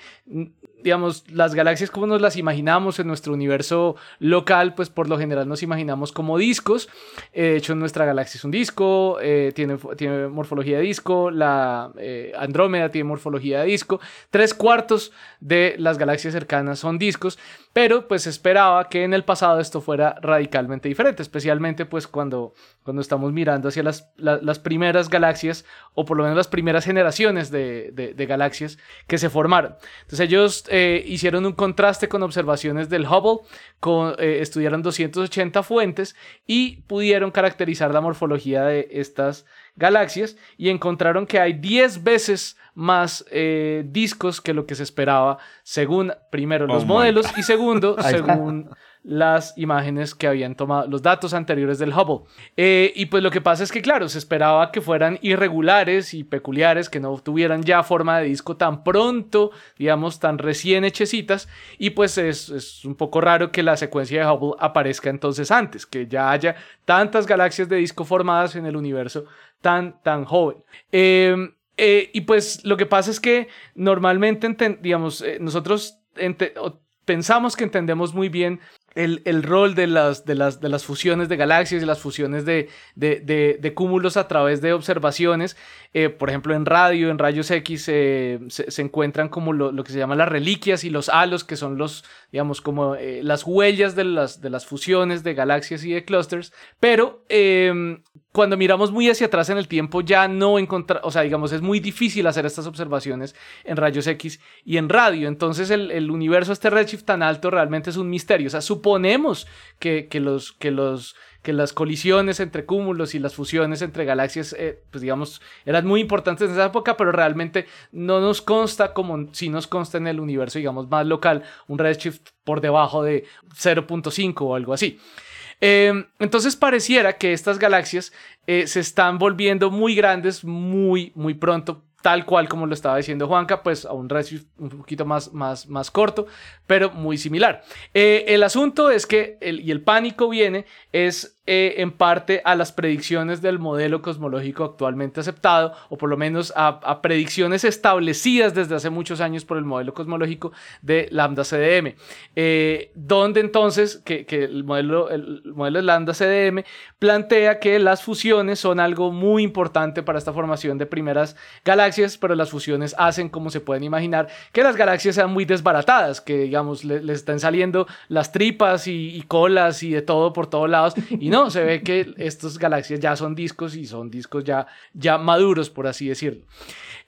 digamos, las galaxias como nos las imaginamos en nuestro universo local, pues por lo general nos imaginamos como discos. Eh, de hecho, nuestra galaxia es un disco, eh, tiene, tiene morfología de disco, la eh, Andrómeda tiene morfología de disco, tres cuartos de las galaxias cercanas son discos, pero pues esperaba que en el pasado esto fuera radicalmente diferente, especialmente pues cuando, cuando estamos mirando hacia las, las primeras galaxias, o por lo menos las primeras generaciones de, de galaxias que se formaron. Entonces ellos eh, hicieron un contraste con observaciones del Hubble, eh, estudiaron 280 fuentes y pudieron caracterizar la morfología de estas galaxias y encontraron que hay 10 veces más eh, discos que lo que se esperaba según primero los oh modelos y segundo según las imágenes que habían tomado, los datos anteriores del Hubble. Eh, y pues lo que pasa es que, claro, se esperaba que fueran irregulares y peculiares, que no tuvieran ya forma de disco tan pronto, digamos, tan recién hechecitas. Y pues es, un poco raro que la secuencia de Hubble aparezca entonces antes, que ya haya tantas galaxias de disco formadas en el universo tan, tan joven. Em, eh, y pues lo que pasa es que normalmente, digamos, eh, nosotros pensamos que entendemos muy bien el, el, rol de las, de, las, de las fusiones de galaxias y las fusiones de, de, de, cúmulos a través de observaciones. Eh, por ejemplo, en radio, en rayos X, eh, se, encuentran como lo, lo, que se llama las reliquias y los halos, que son los, digamos, como eh, las huellas de las, de las fusiones de galaxias y de clusters. Pero em, cuando miramos muy hacia atrás en el tiempo, ya no encontrar, o sea, digamos, es muy difícil hacer estas observaciones en rayos X y en radio. Entonces, el, el universo, este redshift tan alto, realmente es un misterio. O sea, suponemos que, que los, que los que las colisiones entre cúmulos y las fusiones entre galaxias, eh, pues digamos, eran muy importantes en esa época, pero realmente no nos consta como si nos consta en el universo, digamos, más local, un redshift por debajo de 0.5 o algo así. Em, entonces pareciera que estas galaxias eh, se están volviendo muy grandes muy, muy pronto tal cual como lo estaba diciendo Juanca, pues a un redshift un poquito más, más, más corto, pero muy similar. Eh, el asunto es que, el, y el pánico viene, es eh, en parte a las predicciones del modelo cosmológico actualmente aceptado, o por lo menos a, predicciones establecidas desde hace muchos años por el modelo cosmológico de lambda CDM, eh, donde entonces que, el, modelo, el modelo de lambda CDM plantea que las fusiones son algo muy importante para esta formación de primeras galaxias, pero las fusiones hacen, como se pueden imaginar, que las galaxias sean muy desbaratadas, que digamos les estén saliendo las tripas y, y colas y de todo por todos lados, y no, se ve que estas galaxias ya son discos y son discos ya, ya maduros, por así decirlo.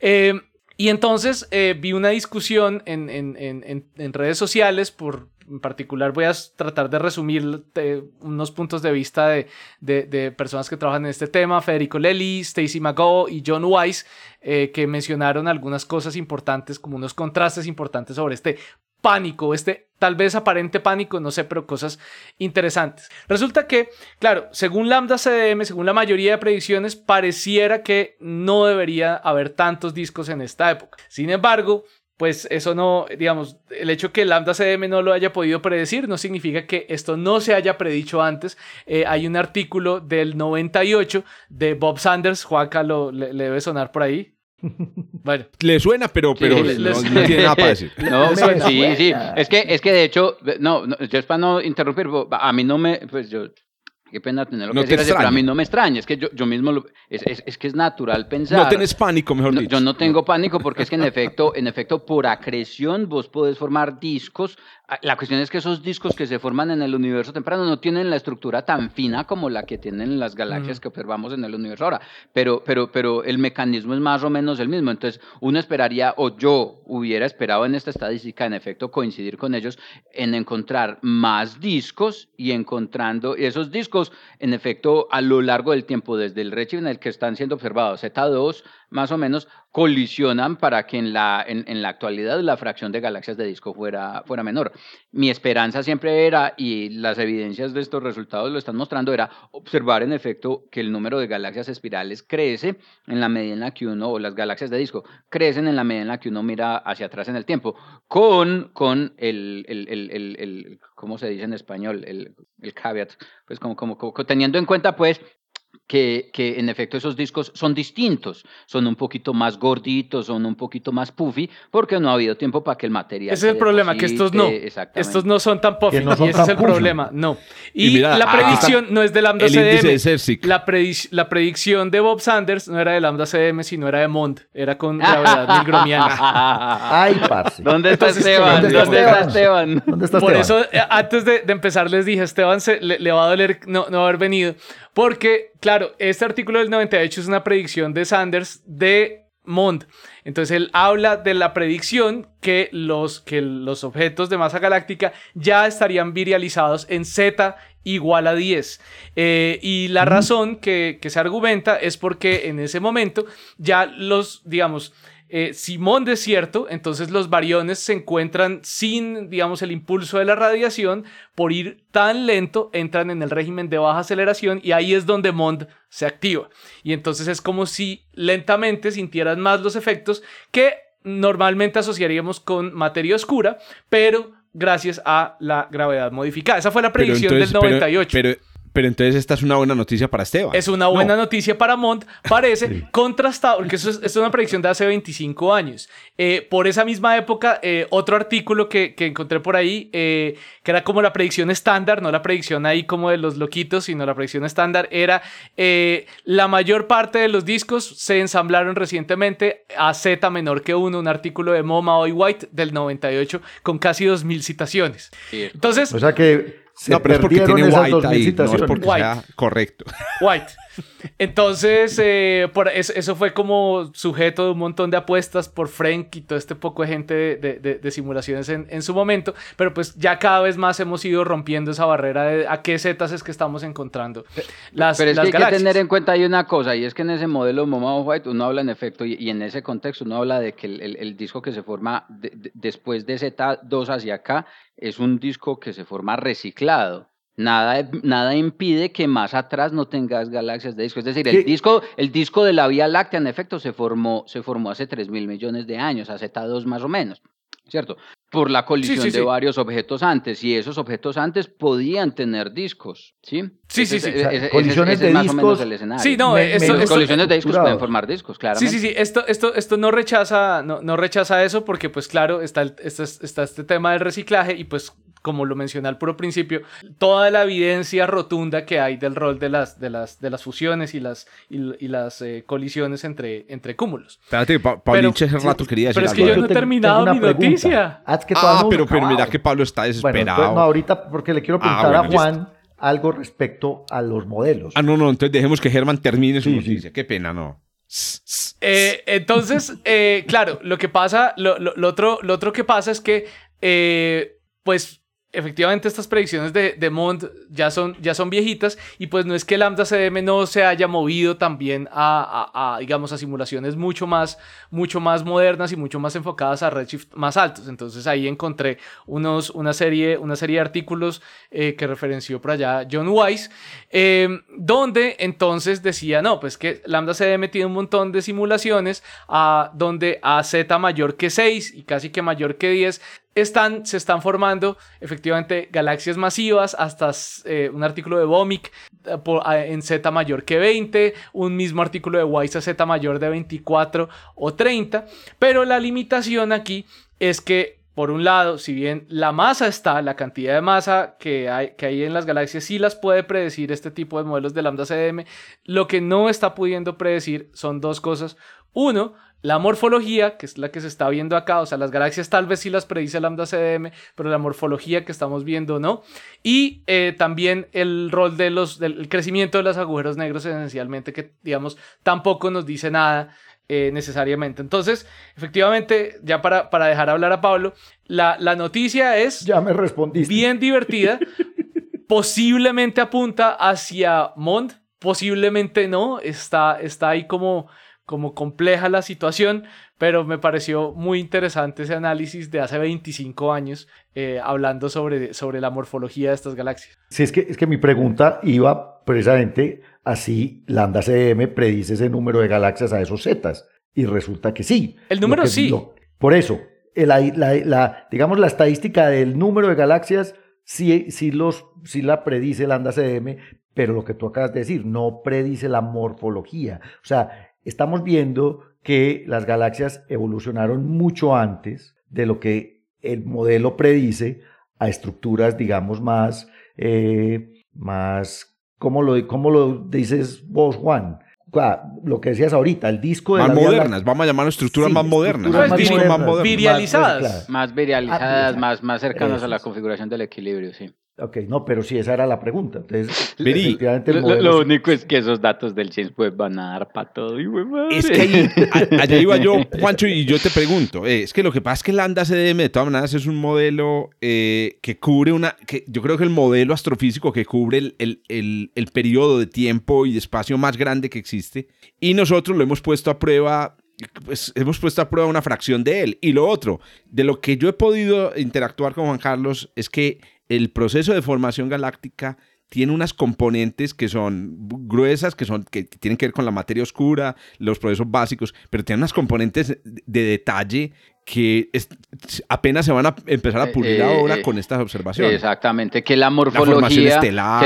Eh, y entonces eh, vi una discusión en, en, en, en, redes sociales, por, en particular voy a tratar de resumir eh, unos puntos de vista de, de, personas que trabajan en este tema, Federico Lely, Stacy McGo y John Weiss, que mencionaron algunas cosas importantes, como unos contrastes importantes sobre este pánico, este tal vez aparente pánico, no sé, pero cosas interesantes. Resulta que, claro, según Lambda CDM, según la mayoría de predicciones, pareciera que no debería haber tantos discos en esta época. Sin embargo, pues eso no, digamos, el hecho que Lambda CDM no lo haya podido predecir no significa que esto no se haya predicho antes. Eh, hay un artículo del 98 de Bob Sanders, Juanca lo, le debe sonar por ahí, bueno. Le suena, pero, pero no, tiene nada para decir. No, sí, sí. Es que, es que de hecho, no, yo es para no interrumpir, a mí no me, pues yo, qué pena tenerlo que decir, pero a mí no me extraña, es que yo, yo mismo, lo, es, es, es, que es natural pensar. No tienes pánico, mejor dicho. yo no tengo pánico porque es que en efecto, en efecto, por acreción vos podés formar discos la cuestión es que esos discos que se forman en el universo temprano no tienen la estructura tan fina como la que tienen las galaxias que observamos en el universo ahora, pero, pero, pero el mecanismo es más o menos el mismo. Entonces, uno esperaría, o yo hubiera esperado en esta estadística, en efecto, coincidir con ellos en encontrar más discos y encontrando esos discos, en efecto, a lo largo del tiempo, desde el redshift en el que están siendo observados, Z2 más o menos, colisionan para que en la, en, la actualidad la fracción de galaxias de disco fuera, fuera menor. Mi esperanza siempre era, y las evidencias de estos resultados lo están mostrando, era observar en efecto que el número de galaxias espirales crece en la medida en la que uno, o las galaxias de disco, crecen en la medida en la que uno mira hacia atrás en el tiempo, con, con el, el, el, el ¿cómo se dice en español? El, el caveat, pues como, como, como teniendo en cuenta pues que, que, en efecto esos discos son distintos, son un poquito más gorditos, son un poquito más puffy, porque no ha habido tiempo para que el material... Ese es el problema, que estos no. Estos no son tan puffy, y ese es el problema, no. Y, la predicción no es de Lambda CDM. La, la, predicción de Bob Sanders no era de Lambda CDM, sino era de Mond, era con gravedad milgromiana. Ay, parce. ¿Dónde está Esteban? ¿Dónde está Esteban? ¿Dónde está Por eso, eh, antes de, de, empezar, les dije, Esteban se, le, le, va a doler no, no haber venido, porque, claro, este artículo del 98 es una predicción de Sanders de Mond. Entonces él habla de la predicción que los, que los objetos de masa galáctica ya estarían virializados en Z igual a 10. Eh, y la razón que, que se argumenta es porque en ese momento ya los, digamos, eh, Simón desierto, entonces los variones se encuentran sin, digamos, el impulso de la radiación, por ir tan lento, entran en el régimen de baja aceleración y ahí es donde Mond se activa. Y entonces es como si lentamente sintieran más los efectos que normalmente asociaríamos con materia oscura, pero gracias a la gravedad modificada. Esa fue la predicción del 98. pero Pero entonces esta es una buena noticia para Esteban. Es una buena noticia para Mont, parece contrastado, porque eso es, una predicción de hace 25 años. Eh, por esa misma época, eh, otro artículo que, que, encontré por ahí, eh, que era como la predicción estándar, no la predicción ahí como de los loquitos, sino la predicción estándar, era la mayor parte de los discos se ensamblaron recientemente a Z menor que uno, un artículo de MoMA Hoy White del 98 con casi 2.000 citaciones. Entonces... O sea que no, pero es porque tiene white ahí, no es porque sea correcto. White. Entonces, eh, por eso, fue como sujeto de un montón de apuestas por Frank y todo este poco de gente de, simulaciones en, su momento, pero pues ya cada vez más hemos ido rompiendo esa barrera de a qué zetas es que estamos encontrando. Las, pero es que hay que tener en cuenta hay una cosa, y es que en ese modelo MoMA White uno habla en efecto, y, en ese contexto uno habla de que el, disco que se forma después de Z2 hacia acá es un disco que se forma reciclado. Nada, nada impide que más atrás no tengas galaxias de disco. Es decir, el disco, el disco de la Vía Láctea, en efecto, se formó, se formó hace 3 mil millones de años, hace Z2 más o menos, ¿cierto? Por la colisión de varios objetos antes, y esos objetos antes podían tener discos, ¿sí? Sí, sí, sí. colisiones de más discos. O menos el escenario. Sí, no, colisiones de discos pueden formar discos, claro. Sí, sí, sí. Esto, esto, esto no rechaza, no, no rechaza eso, porque, pues, claro, está, está, está este tema del reciclaje, y pues como lo mencioné al puro principio, toda la evidencia rotunda que hay del rol de las, de las, de las fusiones y las, y, las eh, colisiones entre, entre cúmulos. Espérate, Pablo hace rato quería decir Pero es que yo no he terminado mi noticia. Ah, ah pero, pero mira que Pablo está desesperado. no, ahorita porque le quiero ah, preguntar a Juan algo respecto a los modelos. Ah, no, no, entonces dejemos que Germán termine su noticia. Qué pena, no. Eh, entonces, eh, claro, lo que pasa, lo, lo, otro, lo otro que pasa es que, pues, efectivamente estas predicciones de, de Mond ya son, ya son viejitas y pues no es que Lambda CDM no se haya movido también a, digamos, a simulaciones mucho más, mucho más modernas y mucho más enfocadas a redshift más altos. Entonces ahí encontré unos, una, serie, una serie de artículos eh, que referenció por allá John Weiss, eh, donde entonces decía, no, pues que Lambda CDM tiene un montón de simulaciones a, donde a Z mayor que 6 y casi que mayor que 10 están, se están formando efectivamente galaxias masivas, hasta eh, un artículo de Vomic eh, en Z mayor que 20, un mismo artículo de Weiss a Z mayor de 24 o 30, pero la limitación aquí es que por un lado, si bien la masa está, la cantidad de masa que hay, que hay en las galaxias sí las puede predecir este tipo de modelos de lambda CDM, lo que no está pudiendo predecir son dos cosas. Uno, la morfología, que es la que se está viendo acá, o sea, las galaxias tal vez sí las predice lambda CDM, pero la morfología que estamos viendo no. Y eh, también el rol de los, del crecimiento de los agujeros negros esencialmente, que digamos tampoco nos dice nada eh, necesariamente. Entonces, efectivamente, ya para, para dejar hablar a Pablo, la, la noticia es... Ya me respondiste. Bien divertida. posiblemente apunta hacia Mond, posiblemente no, está, está ahí como como compleja la situación, pero me pareció muy interesante ese análisis de hace 25 años eh, hablando sobre, sobre la morfología de estas galaxias. Sí, es que, es que mi pregunta iba precisamente así, Lambda CM predice ese número de galaxias a esos zetas, y resulta que sí. El número sí. por eso, la, la, digamos, la estadística del número de galaxias sí, sí, los, sí la predice Lambda CM, pero lo que tú acabas de decir, no predice la morfología. O sea, estamos viendo que las galaxias evolucionaron mucho antes de lo que el modelo predice a estructuras, digamos, más, eh, más, ¿cómo lo, ¿cómo lo dices vos, Juan? Lo que decías ahorita, el disco de más modernas, vamos a llamar estructuras más modernas, más, modernas, virializadas, más, virializadas, más, más cercanas a la configuración del equilibrio, sí. Ok, no, pero sí, esa era la pregunta. Entonces, lo, único es que esos datos del James Webb van a dar para todo. Y es que ahí, allá iba yo, Juancho, y yo te pregunto, eh, es que lo que pasa es que Lambda CDM de todas maneras es un modelo eh, que cubre una, que yo creo que el modelo astrofísico que cubre el, el, el periodo de tiempo y de espacio más grande que existe, y nosotros lo hemos puesto a prueba pues hemos puesto a prueba una fracción de él. Y lo otro, de lo que yo he podido interactuar con Juan Carlos, es que el proceso de formación galáctica tiene unas componentes que son gruesas, que, son, que tienen que ver con la materia oscura, los procesos básicos, pero tiene unas componentes de detalle que apenas se van a empezar a eh, pulir eh, ahora eh, con estas observaciones. Exactamente, que la morfología, que la,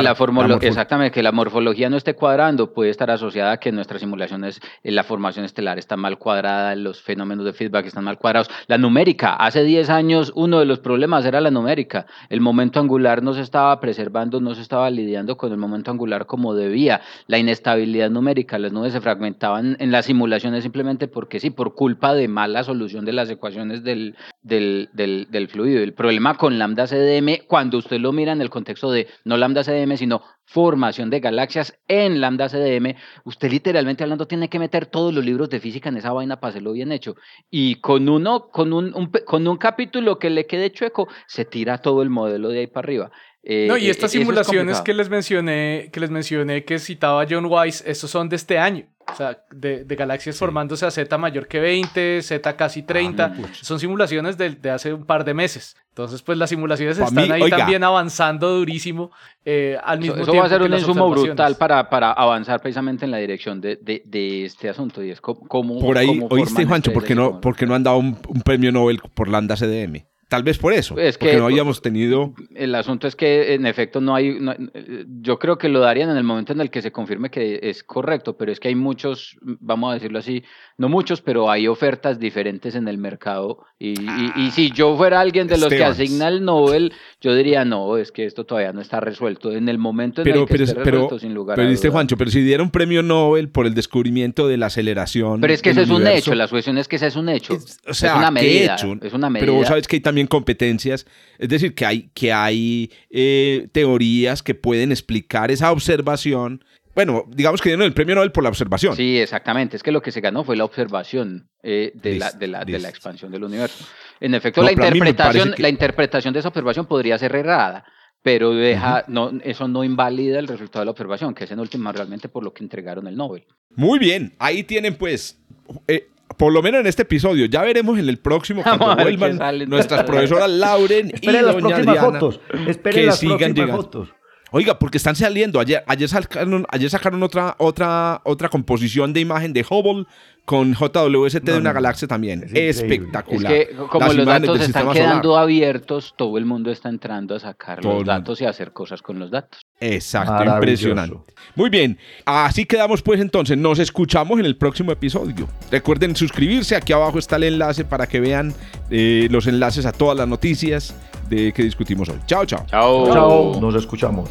exactamente, que la morfología no esté cuadrando puede estar asociada a que nuestras simulaciones, la formación estelar está mal cuadrada, los fenómenos de feedback están mal cuadrados. La numérica, hace 10 años uno de los problemas era la numérica. El momento angular no se estaba preservando, no se estaba lidiando con el momento angular como debía. La inestabilidad numérica, las nubes se fragmentaban en las simulaciones simplemente porque sí, por culpa de mala solución de las ecuaciones del, del, del, fluido. El problema con lambda CDM, cuando usted lo mira en el contexto de no lambda CDM, sino formación de galaxias en lambda CDM, usted literalmente hablando tiene que meter todos los libros de física en esa vaina para hacerlo bien hecho. Y con uno, con un, con un capítulo que le quede chueco, se tira todo el modelo de ahí para arriba. Eh, no, y estas simulaciones que les mencioné, que les mencioné que citaba John Weiss, estos son de este año. O sea, de, galaxias formándose a Z mayor que 20, Z casi 30. Ah, son simulaciones de, hace un par de meses. Entonces, pues las simulaciones están ahí también avanzando durísimo eh, al mismo eso, Eso va a ser un insumo brutal para, para avanzar precisamente en la dirección de, de, este asunto. Y es como. Por ahí, oíste, Juancho, ¿por qué no, porque no han dado un, un premio Nobel por Lambda CDM? Tal vez por eso, es porque no habíamos tenido... El asunto es que en efecto no hay... yo creo que lo darían en el momento en el que se confirme que es correcto, pero es que hay muchos, vamos a decirlo así, no muchos, pero hay ofertas diferentes en el mercado. Y, y, si yo fuera alguien de los que asigna el Nobel, yo diría, no, es que esto todavía no está resuelto. En el momento en el que esté resuelto, sin lugar pero, a Juancho, pero si diera un premio Nobel por el descubrimiento de la aceleración... Pero es que ese es un hecho, la cuestión es que ese es un hecho. o sea, es una medida. es una medida. Pero vos sabes que hay también competencias, es decir, que hay, que hay eh, teorías que pueden explicar esa observación. Bueno, digamos que dieron el premio Nobel por la observación. Sí, exactamente. Es que lo que se ganó fue la observación eh, de, la, de, la, de, la, expansión del universo. En efecto, la, interpretación, la interpretación de esa observación podría ser errada, pero deja, no, eso no invalida el resultado de la observación, que es en última realmente por lo que entregaron el Nobel. Muy bien, ahí tienen pues eh, por lo menos en este episodio. Ya veremos en el próximo cuando vuelvan nuestras profesoras Lauren y las doña Diana, fotos. Esperen las sigan llegando. fotos. Oiga, porque están saliendo. Ayer, ayer, sacaron, ayer sacaron otra, otra, otra composición de imagen de Hubble con JWST de una galaxia también. Espectacular. Es que como los datos están quedando abiertos, todo el mundo está entrando a sacar los datos y a hacer cosas con los datos. Exacto, impresionante. Muy bien, así quedamos pues entonces. Nos escuchamos en el próximo episodio. Recuerden suscribirse, aquí abajo está el enlace para que vean eh, los enlaces a todas las noticias de que discutimos hoy. Chao, chao. Chao. Chao. Nos escuchamos.